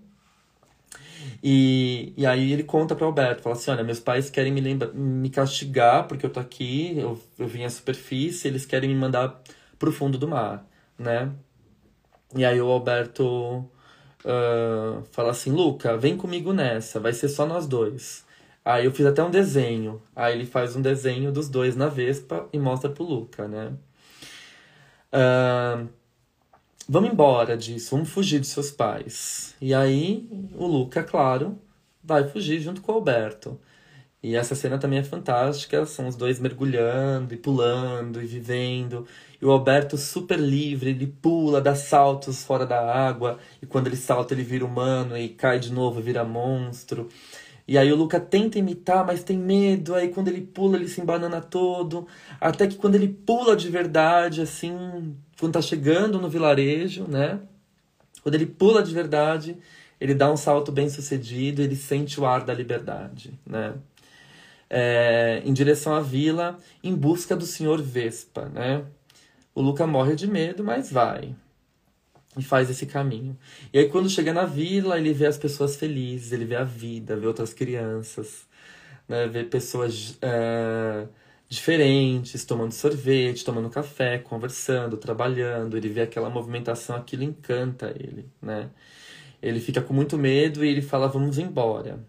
E, e aí ele conta para Alberto, fala assim, olha, meus pais querem me lembra, me castigar porque eu tô aqui, eu, eu vim à superfície, eles querem me mandar pro fundo do mar, né? E aí o Alberto uh, fala assim, Luca, vem comigo nessa, vai ser só nós dois. Aí eu fiz até um desenho. Aí ele faz um desenho dos dois na Vespa e mostra pro Luca, né? Uh, vamos embora disso, vamos fugir de seus pais. E aí o Luca, claro, vai fugir junto com o Alberto. E essa cena também é fantástica, são os dois mergulhando e pulando e vivendo. E o Alberto super livre, ele pula, dá saltos fora da água, e quando ele salta ele vira humano e cai de novo, vira monstro. E aí o Luca tenta imitar, mas tem medo. Aí quando ele pula, ele se embanana todo. Até que quando ele pula de verdade, assim, quando tá chegando no vilarejo, né? Quando ele pula de verdade, ele dá um salto bem sucedido, ele sente o ar da liberdade, né? É, em direção à vila, em busca do senhor Vespa, né? O Luca morre de medo, mas vai, e faz esse caminho. E aí quando chega na vila, ele vê as pessoas felizes, ele vê a vida, vê outras crianças, né? vê pessoas é, diferentes, tomando sorvete, tomando café, conversando, trabalhando, ele vê aquela movimentação, aquilo encanta ele, né? Ele fica com muito medo e ele fala, vamos embora.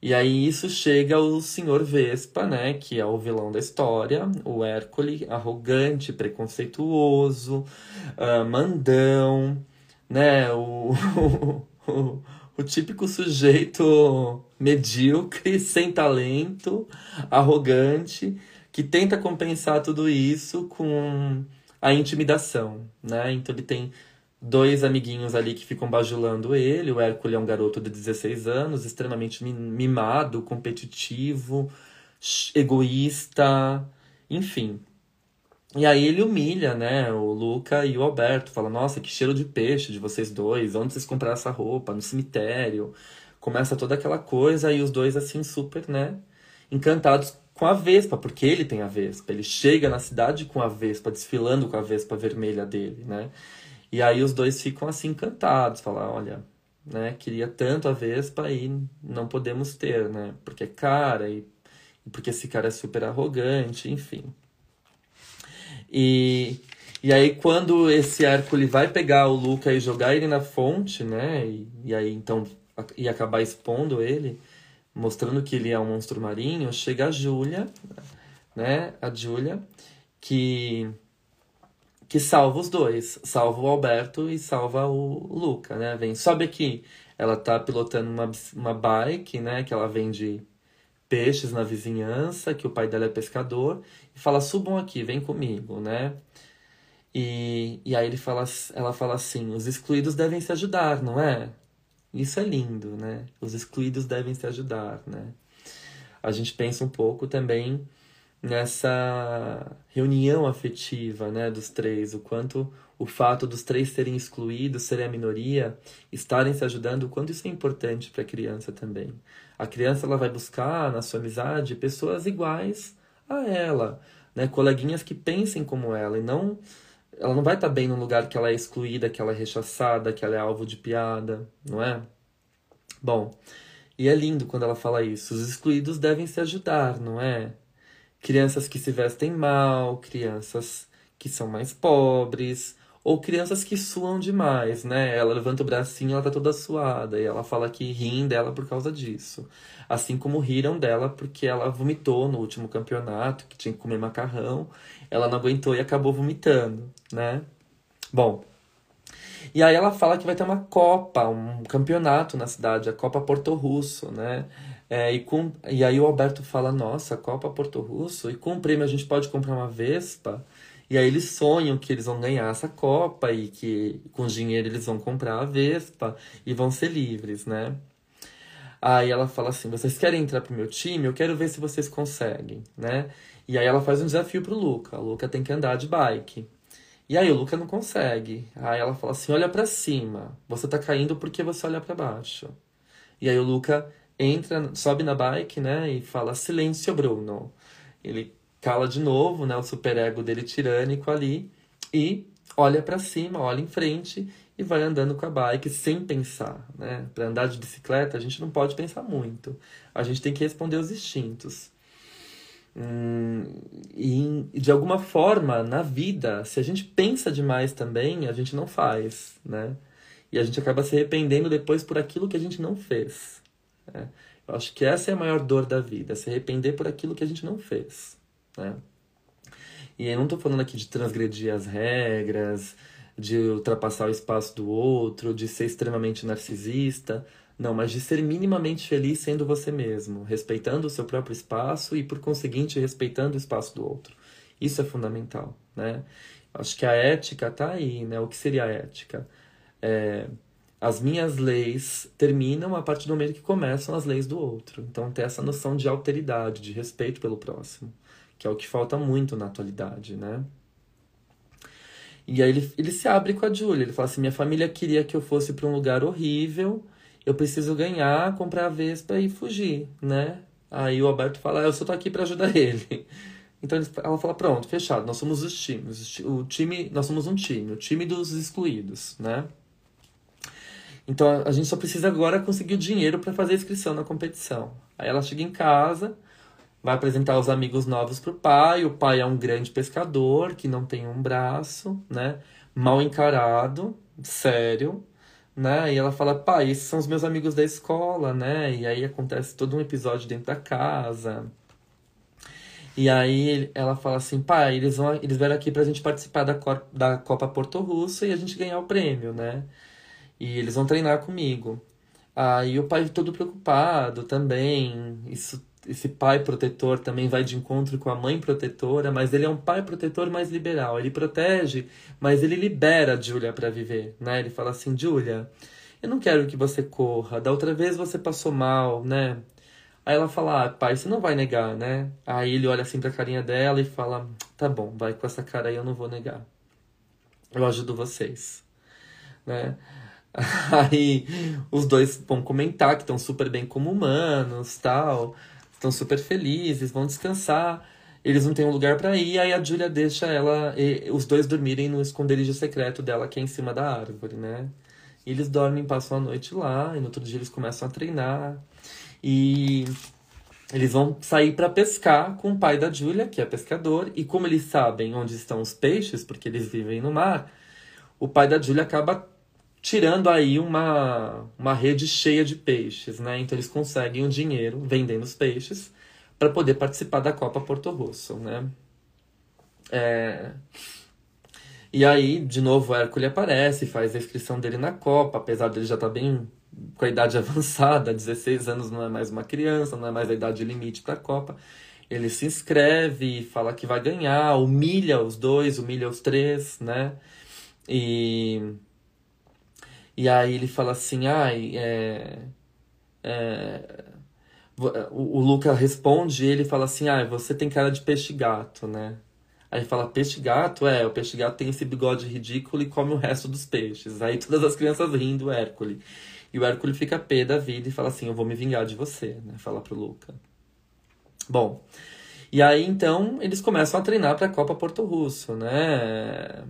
E aí isso chega ao Senhor Vespa, né, que é o vilão da história, o Hércules, arrogante, preconceituoso, uh, mandão, né, o, o, o típico sujeito medíocre, sem talento, arrogante, que tenta compensar tudo isso com a intimidação, né? Então ele tem dois amiguinhos ali que ficam bajulando ele. O Hércules é um garoto de 16 anos, extremamente mimado, competitivo, egoísta, enfim. E aí ele humilha, né, o Luca e o Alberto, fala: "Nossa, que cheiro de peixe de vocês dois. Onde vocês compraram essa roupa? No cemitério?" Começa toda aquela coisa e os dois assim super, né, encantados com a Vespa, porque ele tem a Vespa. Ele chega na cidade com a Vespa, desfilando com a Vespa vermelha dele, né? E aí os dois ficam assim encantados, falar, olha, né, queria tanto a Vespa e não podemos ter, né? Porque é cara e, porque esse cara é super arrogante, enfim. E, e aí quando esse Hércules vai pegar o Luca e jogar ele na fonte, né? E, e aí então e acabar expondo ele, mostrando que ele é um monstro marinho, chega a Júlia, né? A Júlia, que que salva os dois, salva o Alberto e salva o Luca, né? Vem, sobe aqui. Ela tá pilotando uma, uma bike, né? Que ela vende peixes na vizinhança, que o pai dela é pescador, e fala, subam aqui, vem comigo, né? E, e aí ele fala, ela fala assim, os excluídos devem se ajudar, não é? Isso é lindo, né? Os excluídos devem se ajudar, né? A gente pensa um pouco também nessa reunião afetiva né, dos três, o quanto o fato dos três serem excluídos, serem a minoria, estarem se ajudando, o quanto isso é importante para a criança também. A criança ela vai buscar na sua amizade pessoas iguais a ela, né, coleguinhas que pensem como ela e não ela não vai estar tá bem num lugar que ela é excluída, que ela é rechaçada, que ela é alvo de piada, não é? Bom, e é lindo quando ela fala isso. Os excluídos devem se ajudar, não é? Crianças que se vestem mal, crianças que são mais pobres, ou crianças que suam demais, né? Ela levanta o bracinho, ela tá toda suada, e ela fala que riem dela por causa disso. Assim como riram dela porque ela vomitou no último campeonato, que tinha que comer macarrão, ela não aguentou e acabou vomitando, né? Bom, e aí ela fala que vai ter uma Copa, um campeonato na cidade, a Copa Porto Russo, né? É, e, com, e aí o Alberto fala, nossa, Copa Porto Russo, e com o prêmio a gente pode comprar uma Vespa. E aí eles sonham que eles vão ganhar essa Copa e que com dinheiro eles vão comprar a Vespa e vão ser livres, né? Aí ela fala assim, vocês querem entrar pro meu time? Eu quero ver se vocês conseguem, né? E aí ela faz um desafio pro Luca. O Luca tem que andar de bike. E aí o Luca não consegue. Aí ela fala assim, olha para cima. Você tá caindo porque você olha para baixo. E aí o Luca entra, sobe na bike, né, e fala silêncio, Bruno. Ele cala de novo, né, o superego dele tirânico ali e olha para cima, olha em frente e vai andando com a bike sem pensar, né? Para andar de bicicleta, a gente não pode pensar muito. A gente tem que responder aos instintos. Hum, e de alguma forma, na vida, se a gente pensa demais também, a gente não faz, né? E a gente acaba se arrependendo depois por aquilo que a gente não fez. Né? Eu acho que essa é a maior dor da vida, se arrepender por aquilo que a gente não fez, né? E eu não estou falando aqui de transgredir as regras, de ultrapassar o espaço do outro, de ser extremamente narcisista. Não, mas de ser minimamente feliz sendo você mesmo, respeitando o seu próprio espaço e, por conseguinte, respeitando o espaço do outro. Isso é fundamental, né? Acho que a ética está aí, né? O que seria a ética? É, as minhas leis terminam a partir do momento que começam as leis do outro. Então, ter essa noção de alteridade, de respeito pelo próximo que é o que falta muito na atualidade, né? E aí ele, ele se abre com a Julia, ele fala assim, minha família queria que eu fosse para um lugar horrível, eu preciso ganhar, comprar a Vespa e fugir, né? Aí o Alberto fala, eu só tô aqui para ajudar ele. Então ela fala, pronto, fechado, nós somos os times, o time, nós somos um time, o time dos excluídos, né? Então a gente só precisa agora conseguir o dinheiro para fazer a inscrição na competição. Aí ela chega em casa, vai apresentar os amigos novos pro pai. O pai é um grande pescador que não tem um braço, né? Mal encarado, sério, né? E ela fala: "Pai, esses são os meus amigos da escola, né?" E aí acontece todo um episódio dentro da casa. E aí ela fala assim: "Pai, eles vão eles vieram aqui pra gente participar da, da Copa Porto Russo e a gente ganhar o prêmio, né? E eles vão treinar comigo." Aí o pai todo preocupado também. Isso esse pai protetor também vai de encontro com a mãe protetora, mas ele é um pai protetor mais liberal. Ele protege, mas ele libera a Julia para viver, né? Ele fala assim: "Julia, eu não quero que você corra. Da outra vez você passou mal, né?" Aí ela fala: "Ah, pai, você não vai negar, né?" Aí ele olha assim pra carinha dela e fala: "Tá bom, vai com essa cara aí, eu não vou negar. Eu ajudo vocês." Né? Aí os dois vão comentar que estão super bem como humanos, tal estão super felizes, vão descansar. Eles não têm um lugar para ir, aí a Julia deixa ela e, os dois dormirem no esconderijo secreto dela, que é em cima da árvore, né? E eles dormem, passam a noite lá, e no outro dia eles começam a treinar. E eles vão sair para pescar com o pai da Julia, que é pescador, e como eles sabem onde estão os peixes, porque eles vivem no mar, o pai da Julia acaba tirando aí uma, uma rede cheia de peixes, né? Então eles conseguem o dinheiro vendendo os peixes para poder participar da Copa Porto Rosso, né? É... E aí, de novo, Hércules aparece, faz a inscrição dele na Copa, apesar dele já estar tá bem com a idade avançada, 16 anos não é mais uma criança, não é mais a idade limite para a Copa. Ele se inscreve, fala que vai ganhar, humilha os dois, humilha os três, né? E e aí ele fala assim, ai, é, é, o, o Luca responde e ele fala assim, ai, você tem cara de peixe-gato, né? Aí fala, peixe-gato? É, o peixe-gato tem esse bigode ridículo e come o resto dos peixes. Aí todas as crianças rindo do Hércules. E o Hércules fica pé da vida e fala assim, eu vou me vingar de você, né? Fala pro Luca. Bom, e aí então eles começam a treinar para a Copa Porto Russo, né?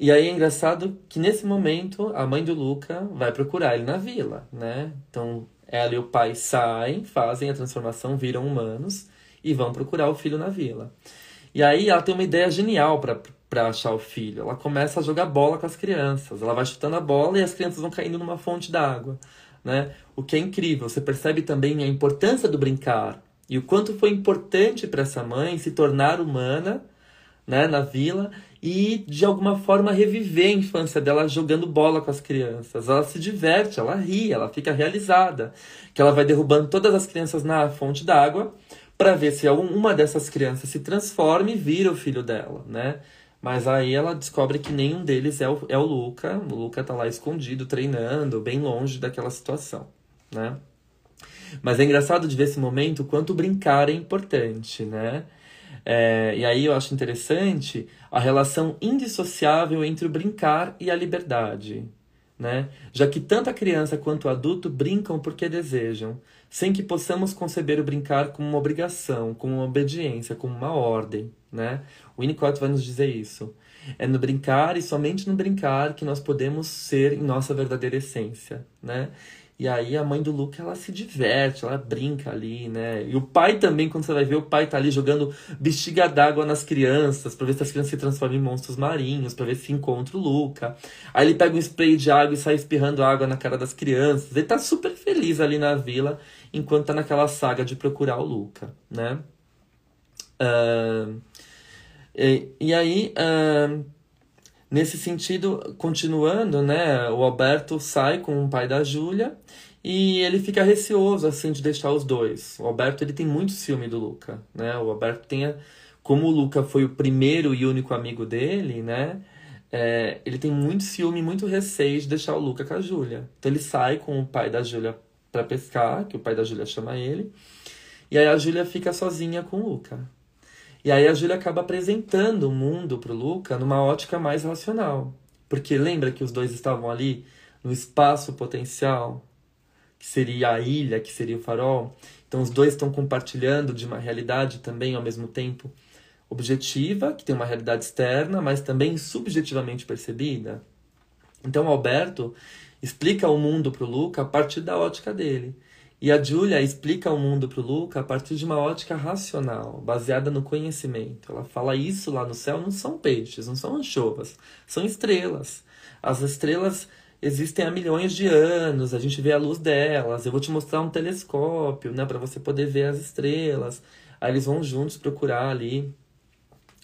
E aí é engraçado que nesse momento a mãe do Luca vai procurar ele na vila, né? Então ela e o pai saem, fazem a transformação, viram humanos e vão procurar o filho na vila. E aí ela tem uma ideia genial para achar o filho. Ela começa a jogar bola com as crianças. Ela vai chutando a bola e as crianças vão caindo numa fonte d'água, né? O que é incrível. Você percebe também a importância do brincar e o quanto foi importante para essa mãe se tornar humana, né, na vila e de alguma forma reviver a infância dela jogando bola com as crianças. Ela se diverte, ela ri, ela fica realizada. Que ela vai derrubando todas as crianças na fonte d'água para ver se uma dessas crianças se transforma e vira o filho dela, né? Mas aí ela descobre que nenhum deles é o, é o Luca. O Luca tá lá escondido, treinando, bem longe daquela situação, né? Mas é engraçado de ver esse momento o quanto brincar é importante, né? É, e aí eu acho interessante a relação indissociável entre o brincar e a liberdade. Né? Já que tanto a criança quanto o adulto brincam porque desejam, sem que possamos conceber o brincar como uma obrigação, como uma obediência, como uma ordem. Né? O Winnicott vai nos dizer isso. É no brincar e somente no brincar que nós podemos ser em nossa verdadeira essência, né? E aí a mãe do Luke, ela se diverte, ela brinca ali, né? E o pai também, quando você vai ver, o pai tá ali jogando bexiga d'água nas crianças, pra ver se as crianças se transformam em monstros marinhos, pra ver se encontra o Luca. Aí ele pega um spray de água e sai espirrando água na cara das crianças. Ele tá super feliz ali na vila, enquanto tá naquela saga de procurar o Luca, né? Uh, e, e, aí... Uh, Nesse sentido, continuando, né, o Alberto sai com o pai da Júlia e ele fica receoso assim de deixar os dois. O Alberto ele tem muito ciúme do Luca, né? O Alberto tem como o Luca foi o primeiro e único amigo dele, né? É, ele tem muito ciúme, muito receio de deixar o Luca com a Júlia. Então ele sai com o pai da Júlia para pescar, que o pai da Júlia chama ele. E aí a Júlia fica sozinha com o Luca. E aí a Júlia acaba apresentando o mundo pro Luca numa ótica mais racional. Porque lembra que os dois estavam ali no espaço potencial, que seria a ilha, que seria o farol. Então os dois estão compartilhando de uma realidade também ao mesmo tempo objetiva, que tem uma realidade externa, mas também subjetivamente percebida. Então Alberto explica o mundo para o Luca a partir da ótica dele. E a Julia explica o mundo para o Luca a partir de uma ótica racional, baseada no conhecimento. Ela fala isso lá no céu não são peixes, não são anchovas, são estrelas. As estrelas existem há milhões de anos, a gente vê a luz delas. Eu vou te mostrar um telescópio, né, para você poder ver as estrelas. Aí eles vão juntos procurar ali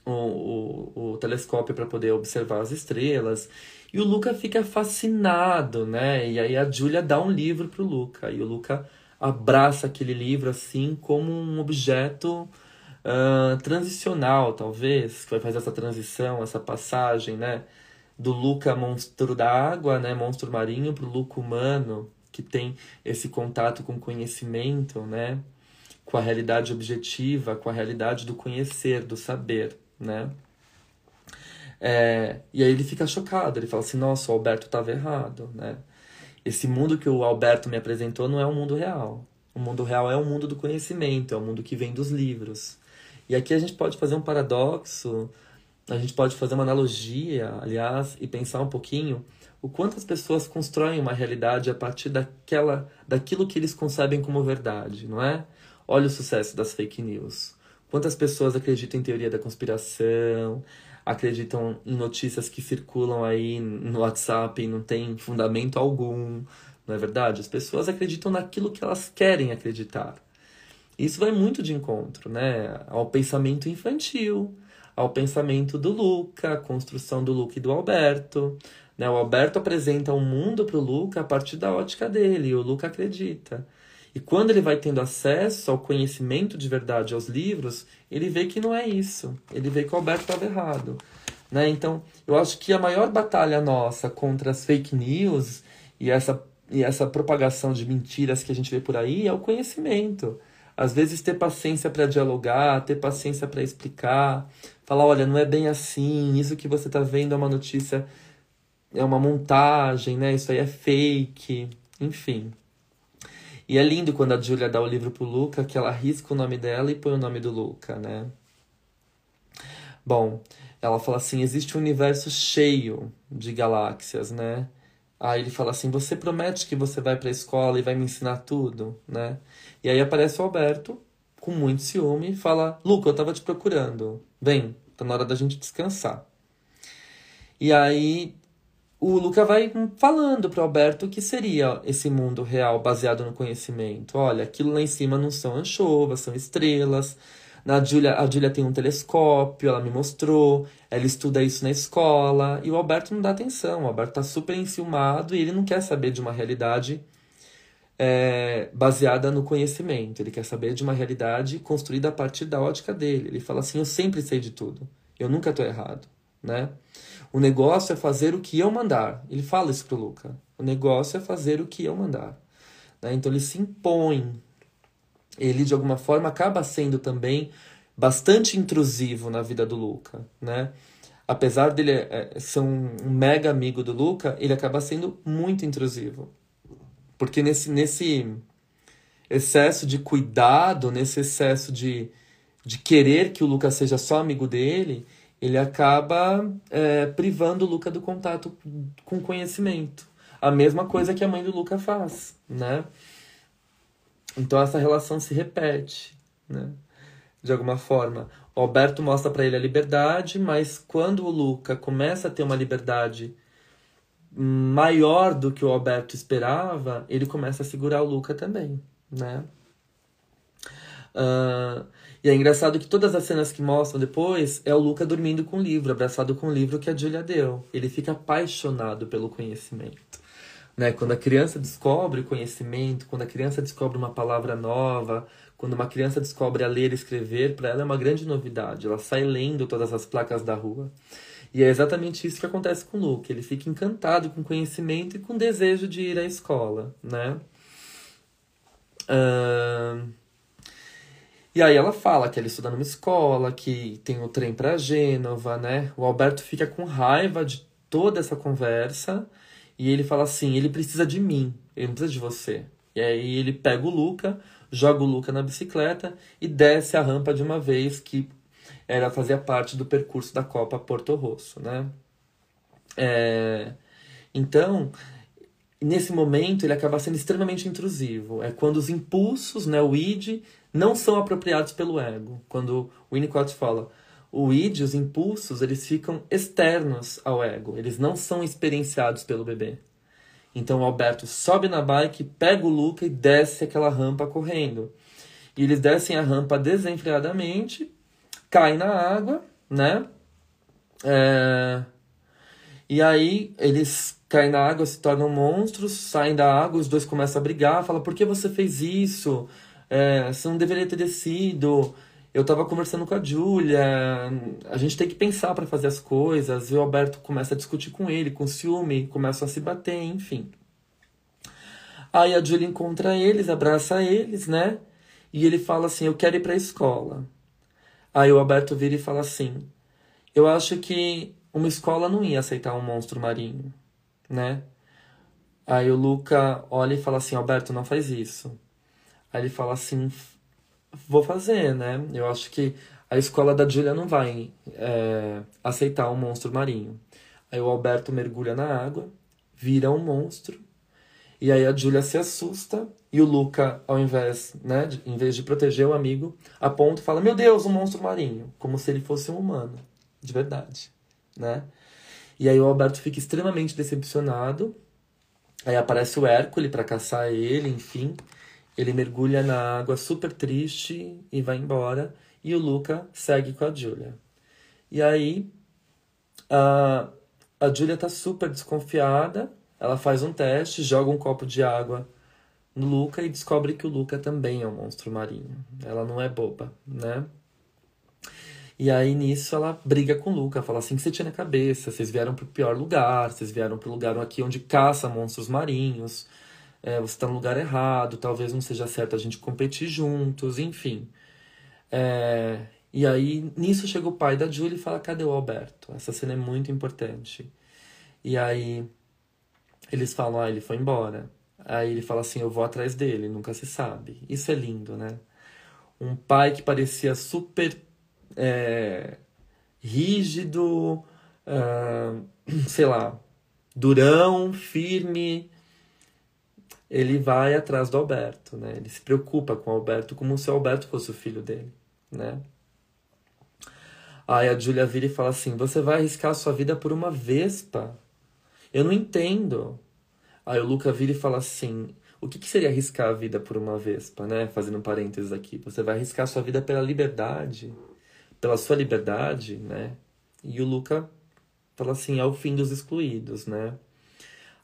o, o, o telescópio para poder observar as estrelas. E o Luca fica fascinado, né? E aí a Julia dá um livro pro Luca. E o Luca abraça aquele livro assim como um objeto uh, transicional, talvez, que vai fazer essa transição, essa passagem, né? Do Luca monstro da água, né? Monstro marinho, para o Luca humano, que tem esse contato com conhecimento, né? Com a realidade objetiva, com a realidade do conhecer, do saber, né? É, e aí ele fica chocado, ele fala assim, nossa, o Alberto estava errado, né? Esse mundo que o Alberto me apresentou não é um mundo real. O mundo real é o mundo do conhecimento, é o mundo que vem dos livros. E aqui a gente pode fazer um paradoxo, a gente pode fazer uma analogia, aliás, e pensar um pouquinho o quanto as pessoas constroem uma realidade a partir daquela, daquilo que eles concebem como verdade, não é? Olha o sucesso das fake news. Quantas pessoas acreditam em teoria da conspiração, acreditam em notícias que circulam aí no WhatsApp e não tem fundamento algum, não é verdade? As pessoas acreditam naquilo que elas querem acreditar. Isso vai muito de encontro, né, ao pensamento infantil, ao pensamento do Luca, a construção do Luca e do Alberto. Né? O Alberto apresenta o um mundo para o Luca a partir da ótica dele, e o Luca acredita. E quando ele vai tendo acesso ao conhecimento de verdade, aos livros, ele vê que não é isso. Ele vê que o Alberto estava errado. Né? Então, eu acho que a maior batalha nossa contra as fake news e essa, e essa propagação de mentiras que a gente vê por aí é o conhecimento. Às vezes, ter paciência para dialogar, ter paciência para explicar, falar: olha, não é bem assim, isso que você está vendo é uma notícia, é uma montagem, né? isso aí é fake, enfim. E é lindo quando a Julia dá o livro pro Luca, que ela risca o nome dela e põe o nome do Luca, né? Bom, ela fala assim: existe um universo cheio de galáxias, né? Aí ele fala assim: você promete que você vai pra escola e vai me ensinar tudo, né? E aí aparece o Alberto, com muito ciúme, e fala: Luca, eu tava te procurando. Vem, tá na hora da gente descansar. E aí o Luca vai falando para Alberto o que seria esse mundo real baseado no conhecimento. Olha, aquilo lá em cima não são anchovas, são estrelas. Na Julia, a Julia tem um telescópio, ela me mostrou, ela estuda isso na escola, e o Alberto não dá atenção. O Alberto está super enciumado e ele não quer saber de uma realidade é, baseada no conhecimento. Ele quer saber de uma realidade construída a partir da ótica dele. Ele fala assim: Eu sempre sei de tudo, eu nunca estou errado, né? O negócio é fazer o que eu mandar. Ele fala isso pro Luca. O negócio é fazer o que eu mandar. Né? Então ele se impõe. Ele, de alguma forma, acaba sendo também bastante intrusivo na vida do Luca. Né? Apesar dele é, é, ser um, mega amigo do Luca, ele acaba sendo muito intrusivo. Porque nesse, nesse excesso de cuidado, nesse excesso de, de querer que o Lucas seja só amigo dele, ele acaba é, privando o Luca do contato com conhecimento. A mesma coisa que a mãe do Luca faz, né? Então essa relação se repete, né? De alguma forma. O Alberto mostra para ele a liberdade, mas quando o Luca começa a ter uma liberdade maior do que o Alberto esperava, ele começa a segurar o Luca também, né? Uh, e é engraçado que todas as cenas que mostram depois é o Luca dormindo com o livro, abraçado com o livro que a Julia deu. Ele fica apaixonado pelo conhecimento. Né? Quando a criança descobre o conhecimento, quando a criança descobre uma palavra nova, quando uma criança descobre a ler e escrever, para ela é uma grande novidade. Ela sai lendo todas as placas da rua. E é exatamente isso que acontece com o Luke. Ele fica encantado com conhecimento e com desejo de ir à escola, né? Uh... E aí ela fala que ela estuda numa escola, que tem o trem para Gênova, né? O Alberto fica com raiva de toda essa conversa e ele fala assim: ele precisa de mim, ele não precisa de você. E aí ele pega o Luca, joga o Luca na bicicleta e desce a rampa de uma vez que era fazia parte do percurso da Copa Porto Rosso, né? É... Então, nesse momento ele acaba sendo extremamente intrusivo. É quando os impulsos, né, o id, não são apropriados pelo ego. Quando o Winnicott fala, o id, os impulsos, eles ficam externos ao ego, eles não são experienciados pelo bebê. Então o Alberto sobe na bike, pega o Luca e desce aquela rampa correndo. E eles descem a rampa desenfreadamente, caem na água, né? É... E aí eles caem na água, se tornam monstros, saem da água, os dois começam a brigar, fala, por que você fez isso? É, você não deveria ter descido. Eu tava conversando com a Júlia, a gente tem que pensar para fazer as coisas. E o Alberto começa a discutir com ele, com ciúme, começam a se bater, enfim. Aí a Júlia encontra eles, abraça eles, né? E ele fala assim: Eu quero ir pra escola. Aí o Alberto vira e fala assim: Eu acho que uma escola não ia aceitar um monstro marinho, né? Aí o Luca olha e fala assim: Alberto, não faz isso. Aí ele fala assim: vou fazer, né? Eu acho que a escola da Julia não vai é, aceitar um monstro marinho. Aí o Alberto mergulha na água, vira um monstro, e aí a Julia se assusta e o Luca, ao invés, né, de, em vez de proteger o amigo, aponta e fala: Meu Deus, um monstro marinho, como se ele fosse um humano, de verdade, né? E aí o Alberto fica extremamente decepcionado. Aí aparece o Hércules para caçar ele, enfim. Ele mergulha na água super triste e vai embora. E o Luca segue com a Julia. E aí a, a Julia tá super desconfiada. Ela faz um teste, joga um copo de água no Luca e descobre que o Luca também é um monstro marinho. Ela não é boba, né? E aí nisso ela briga com o Luca, fala assim que você tinha na cabeça, vocês vieram pro pior lugar, vocês vieram pro lugar aqui onde caça monstros marinhos é, você está no lugar errado, talvez não seja certo a gente competir juntos, enfim. É, e aí, nisso chega o pai da Julie e fala: cadê o Alberto? Essa cena é muito importante. E aí, eles falam: ah, ele foi embora. Aí ele fala assim: eu vou atrás dele, nunca se sabe. Isso é lindo, né? Um pai que parecia super é, rígido, uh, sei lá, durão, firme, ele vai atrás do Alberto, né? Ele se preocupa com o Alberto como se o Alberto fosse o filho dele, né? Aí a Julia vira e fala assim: Você vai arriscar a sua vida por uma vespa? Eu não entendo. Aí o Luca vira e fala assim: O que, que seria arriscar a vida por uma vespa, né? Fazendo um parênteses aqui. Você vai arriscar a sua vida pela liberdade, pela sua liberdade, né? E o Luca fala assim: É o fim dos excluídos, né?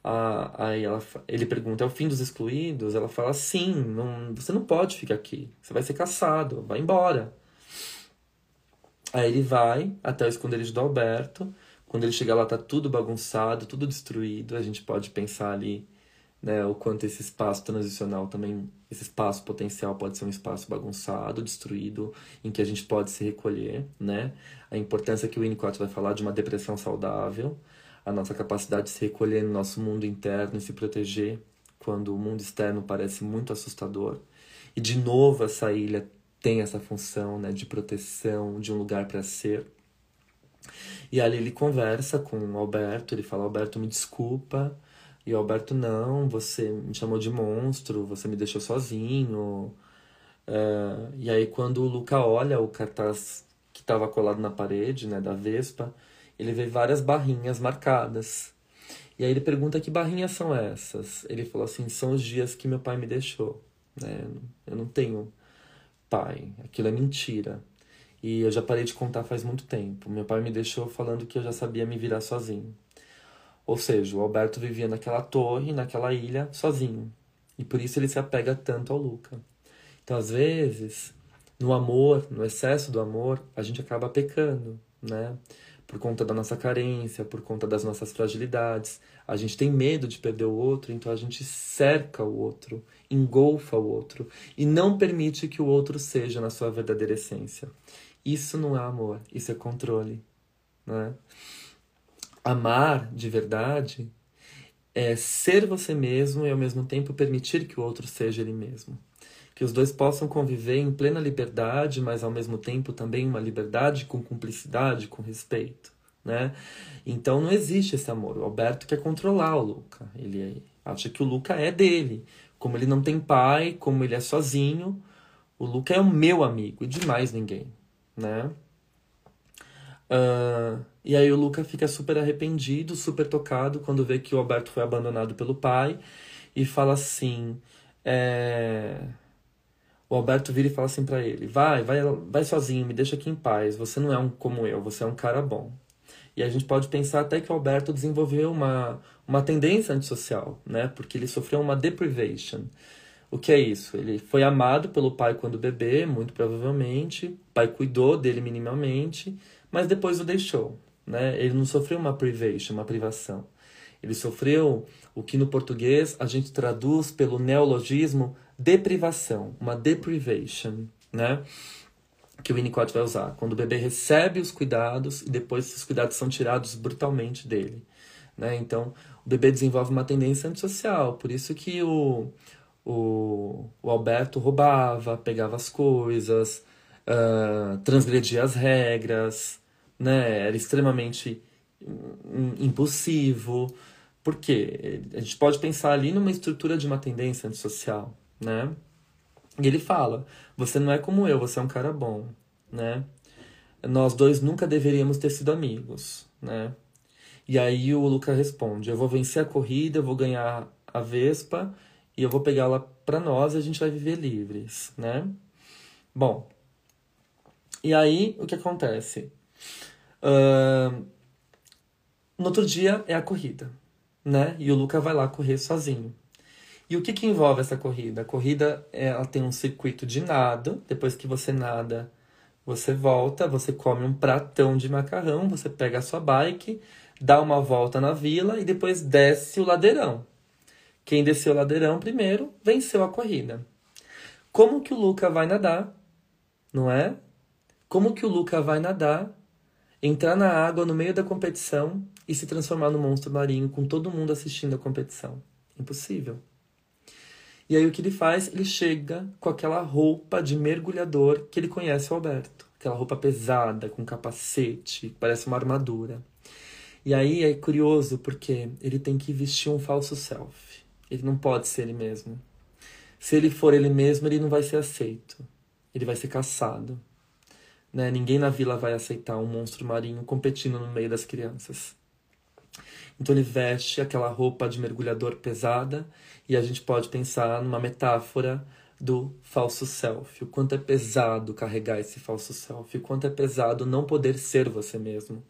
a, aí ela, ele pergunta, é o fim dos excluídos? Ela fala, sim, não, você não pode ficar aqui. Você vai ser caçado, vai embora. Aí ele vai até o esconderijo do Alberto. Quando ele chega lá, tá tudo bagunçado, tudo destruído. A gente pode pensar ali né, o quanto esse espaço transicional também, esse espaço potencial pode ser um espaço bagunçado, destruído, em que a gente pode se recolher, né? A importância que o Winnicott vai falar de uma depressão saudável, a nossa capacidade de se recolher no nosso mundo interno e se proteger quando o mundo externo parece muito assustador. E de novo essa ilha tem essa função né, de proteção, de um lugar para ser. E ali ele conversa com o Alberto, ele fala, Alberto, me desculpa. E o Alberto, não, você me chamou de monstro, você me deixou sozinho. É, e aí quando o Luca olha o cartaz que estava colado na parede, né, da Vespa, ele vê várias barrinhas marcadas. E aí ele pergunta que barrinhas são essas. Ele falou assim, são os dias que meu pai me deixou. Né? Eu não tenho pai, aquilo é mentira. E eu já parei de contar faz muito tempo. Meu pai me deixou falando que eu já sabia me virar sozinho. Ou seja, o Alberto vivia naquela torre, naquela ilha, sozinho. E por isso ele se apega tanto ao Luca. Então, às vezes, no amor, no excesso do amor, a gente acaba pecando, né? Por conta da nossa carência, por conta das nossas fragilidades. A gente tem medo de perder o outro, então a gente cerca o outro, engolfa o outro e não permite que o outro seja na sua verdadeira essência. Isso não é amor, isso é controle, né? Amar de verdade é ser você mesmo e ao mesmo tempo permitir que o outro seja ele mesmo que os dois possam conviver em plena liberdade, mas ao mesmo tempo também uma liberdade com cumplicidade, com respeito, né? Então não existe esse amor. O Alberto quer controlar o Luca. Ele acha que o Luca é dele. Como ele não tem pai, como ele é sozinho, o Luca é o meu amigo e de mais ninguém, né? Uh, e aí o Luca fica super arrependido, super tocado quando vê que o Alberto foi abandonado pelo pai e fala assim: é, o Alberto vira e fala assim para ele: vai, vai, vai sozinho, me deixa aqui em paz. Você não é um como eu, você é um cara bom. E a gente pode pensar até que o Alberto desenvolveu uma, uma tendência antissocial, né? Porque ele sofreu uma deprivation. O que é isso? Ele foi amado pelo pai quando bebê, muito provavelmente. Pai cuidou dele minimamente, mas depois o deixou. Né? Ele não sofreu uma privation, uma privação. Ele sofreu o que no português a gente traduz pelo neologismo deprivação, uma deprivation, né? Que o Winnicott vai usar. Quando o bebê recebe os cuidados e depois esses cuidados são tirados brutalmente dele. Né? Então, o bebê desenvolve uma tendência antissocial. Por isso que o, o, o Alberto roubava, pegava as coisas, uh, transgredia as regras, né? era extremamente impulsivo. Por quê? A gente pode pensar ali numa estrutura de uma tendência antissocial né? E ele fala: Você não é como eu, você é um cara bom, né? Nós dois nunca deveríamos ter sido amigos, né? E aí o Luca responde: Eu vou vencer a corrida, eu vou ganhar a Vespa e eu vou pegá-la para nós e a gente vai viver livres, né? Bom, e aí o que acontece? Uh, no outro dia é a corrida, né? E o Luca vai lá correr sozinho. E o que, que envolve essa corrida? A corrida ela tem um circuito de nado. Depois que você nada, você volta, você come um pratão de macarrão, você pega a sua bike, dá uma volta na vila e depois desce o ladeirão. Quem desceu o ladeirão primeiro venceu a corrida. Como que o Luca vai nadar? Não é? Como que o Luca vai nadar, entrar na água no meio da competição e se transformar no monstro marinho com todo mundo assistindo a competição? Impossível. E aí o que ele faz? Ele chega com aquela roupa de mergulhador que ele conhece o Alberto. Aquela roupa pesada, com capacete, parece uma armadura. E aí é curioso porque ele tem que vestir um falso self. Ele não pode ser ele mesmo. Se ele for ele mesmo, ele não vai ser aceito. Ele vai ser caçado. Né? Ninguém na vila vai aceitar um monstro marinho competindo no meio das crianças. Então ele veste aquela roupa de mergulhador pesada e a gente pode pensar numa metáfora do falso self, o quanto é pesado carregar esse falso self, o quanto é pesado não poder ser você mesmo.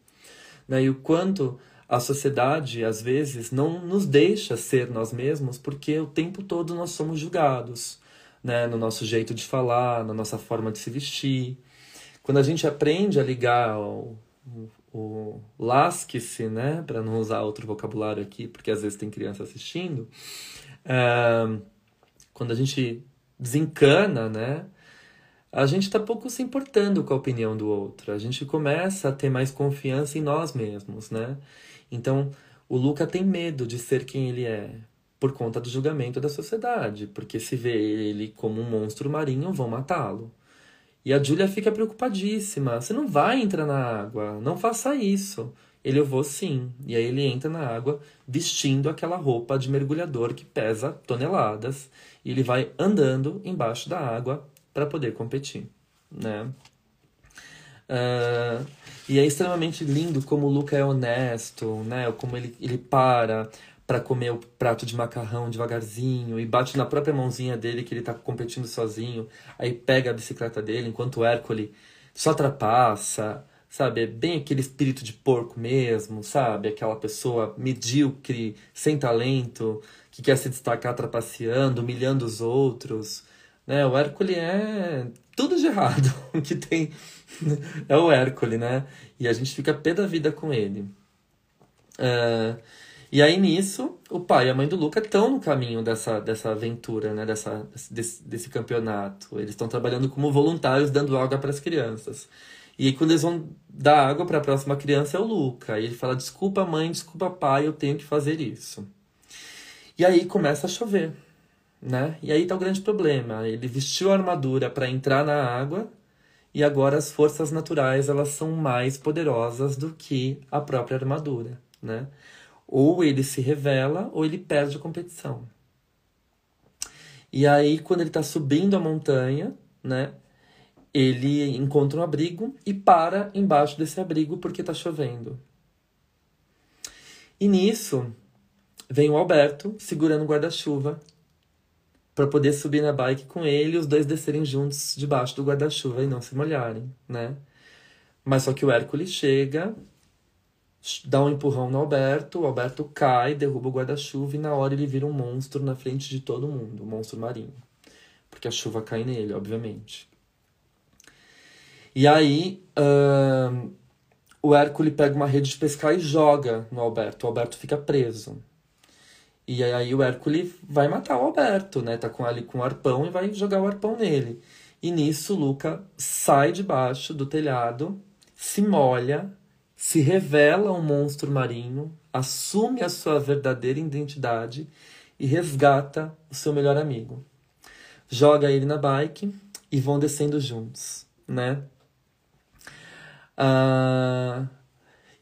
Né? E o quanto a sociedade, às vezes, não nos deixa ser nós mesmos porque o tempo todo nós somos julgados né? no nosso jeito de falar, na nossa forma de se vestir. Quando a gente aprende a ligar o, o lasque-se, né, para não usar outro vocabulário aqui, porque às vezes tem criança assistindo, é, quando a gente desencana, né, a gente está pouco se importando com a opinião do outro. A gente começa a ter mais confiança em nós mesmos, né? Então, o Luca tem medo de ser quem ele é por conta do julgamento da sociedade, porque se vê ele como um monstro marinho, vão matá-lo. E a Júlia fica preocupadíssima. Você não vai entrar na água, não faça isso. Ele, eu vou sim. E aí ele entra na água vestindo aquela roupa de mergulhador que pesa toneladas. E ele vai andando embaixo da água para poder competir, né? Uh, e é extremamente lindo como o Luca é honesto, né? Como ele, ele para para comer o prato de macarrão devagarzinho e bate na própria mãozinha dele que ele tá competindo sozinho, aí pega a bicicleta dele enquanto o Hércules só trapassa, sabe? É bem aquele espírito de porco mesmo, sabe? Aquela pessoa medíocre, sem talento, que quer se destacar trapaceando, humilhando os outros, né? O Hércules é tudo de errado que tem é o Hércules, né? E a gente fica pé da vida com ele. Uh, e aí nisso, o pai e a mãe do Luca estão no caminho dessa, dessa aventura, né? Dessa, desse, desse campeonato. Eles estão trabalhando como voluntários, dando água para as crianças. E aí, quando eles vão dar água para a próxima criança, é o Luca. E ele fala: Desculpa, mãe, desculpa, pai, eu tenho que fazer isso. E aí começa a chover, né? E aí tá o grande problema. Ele vestiu a armadura para entrar na água e agora as forças naturais elas são mais poderosas do que a própria armadura, né? Ou ele se revela ou ele perde a competição. E aí quando ele está subindo a montanha, né? Ele encontra um abrigo e para embaixo desse abrigo porque está chovendo. E nisso vem o Alberto segurando o guarda-chuva para poder subir na bike com ele e os dois descerem juntos debaixo do guarda-chuva e não se molharem, né? Mas só que o Hércules chega, dá um empurrão no Alberto, o Alberto cai, derruba o guarda-chuva e na hora ele vira um monstro na frente de todo mundo, um monstro marinho. Porque a chuva cai nele, obviamente. E aí, uh, o Hércules pega uma rede de pescar e joga no Alberto. O Alberto fica preso. E aí o Hércules vai matar o Alberto, né? Tá com ali com o arpão e vai jogar o arpão nele. E nisso Luca sai debaixo do telhado, se molha, se revela um monstro marinho, assume a sua verdadeira identidade e resgata o seu melhor amigo. Joga ele na bike e vão descendo juntos, né? Ah,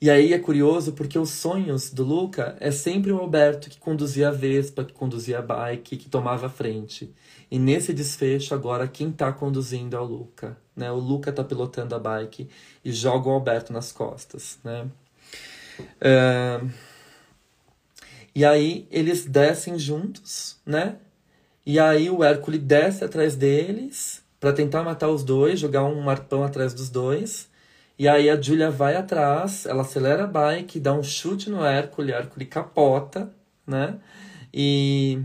e aí é curioso porque os sonhos do Luca é sempre o Alberto que conduzia a Vespa, que conduzia a bike, que tomava a frente. E nesse desfecho, agora, quem está conduzindo é o Luca. Né? O Luca está pilotando a bike e joga o Alberto nas costas. Né? Uh... E aí eles descem juntos, né? E aí o Hércules desce atrás deles para tentar matar os dois, jogar um arpão atrás dos dois. E aí a Julia vai atrás, ela acelera a bike, dá um chute no Hércules, Hércules capota, né? E,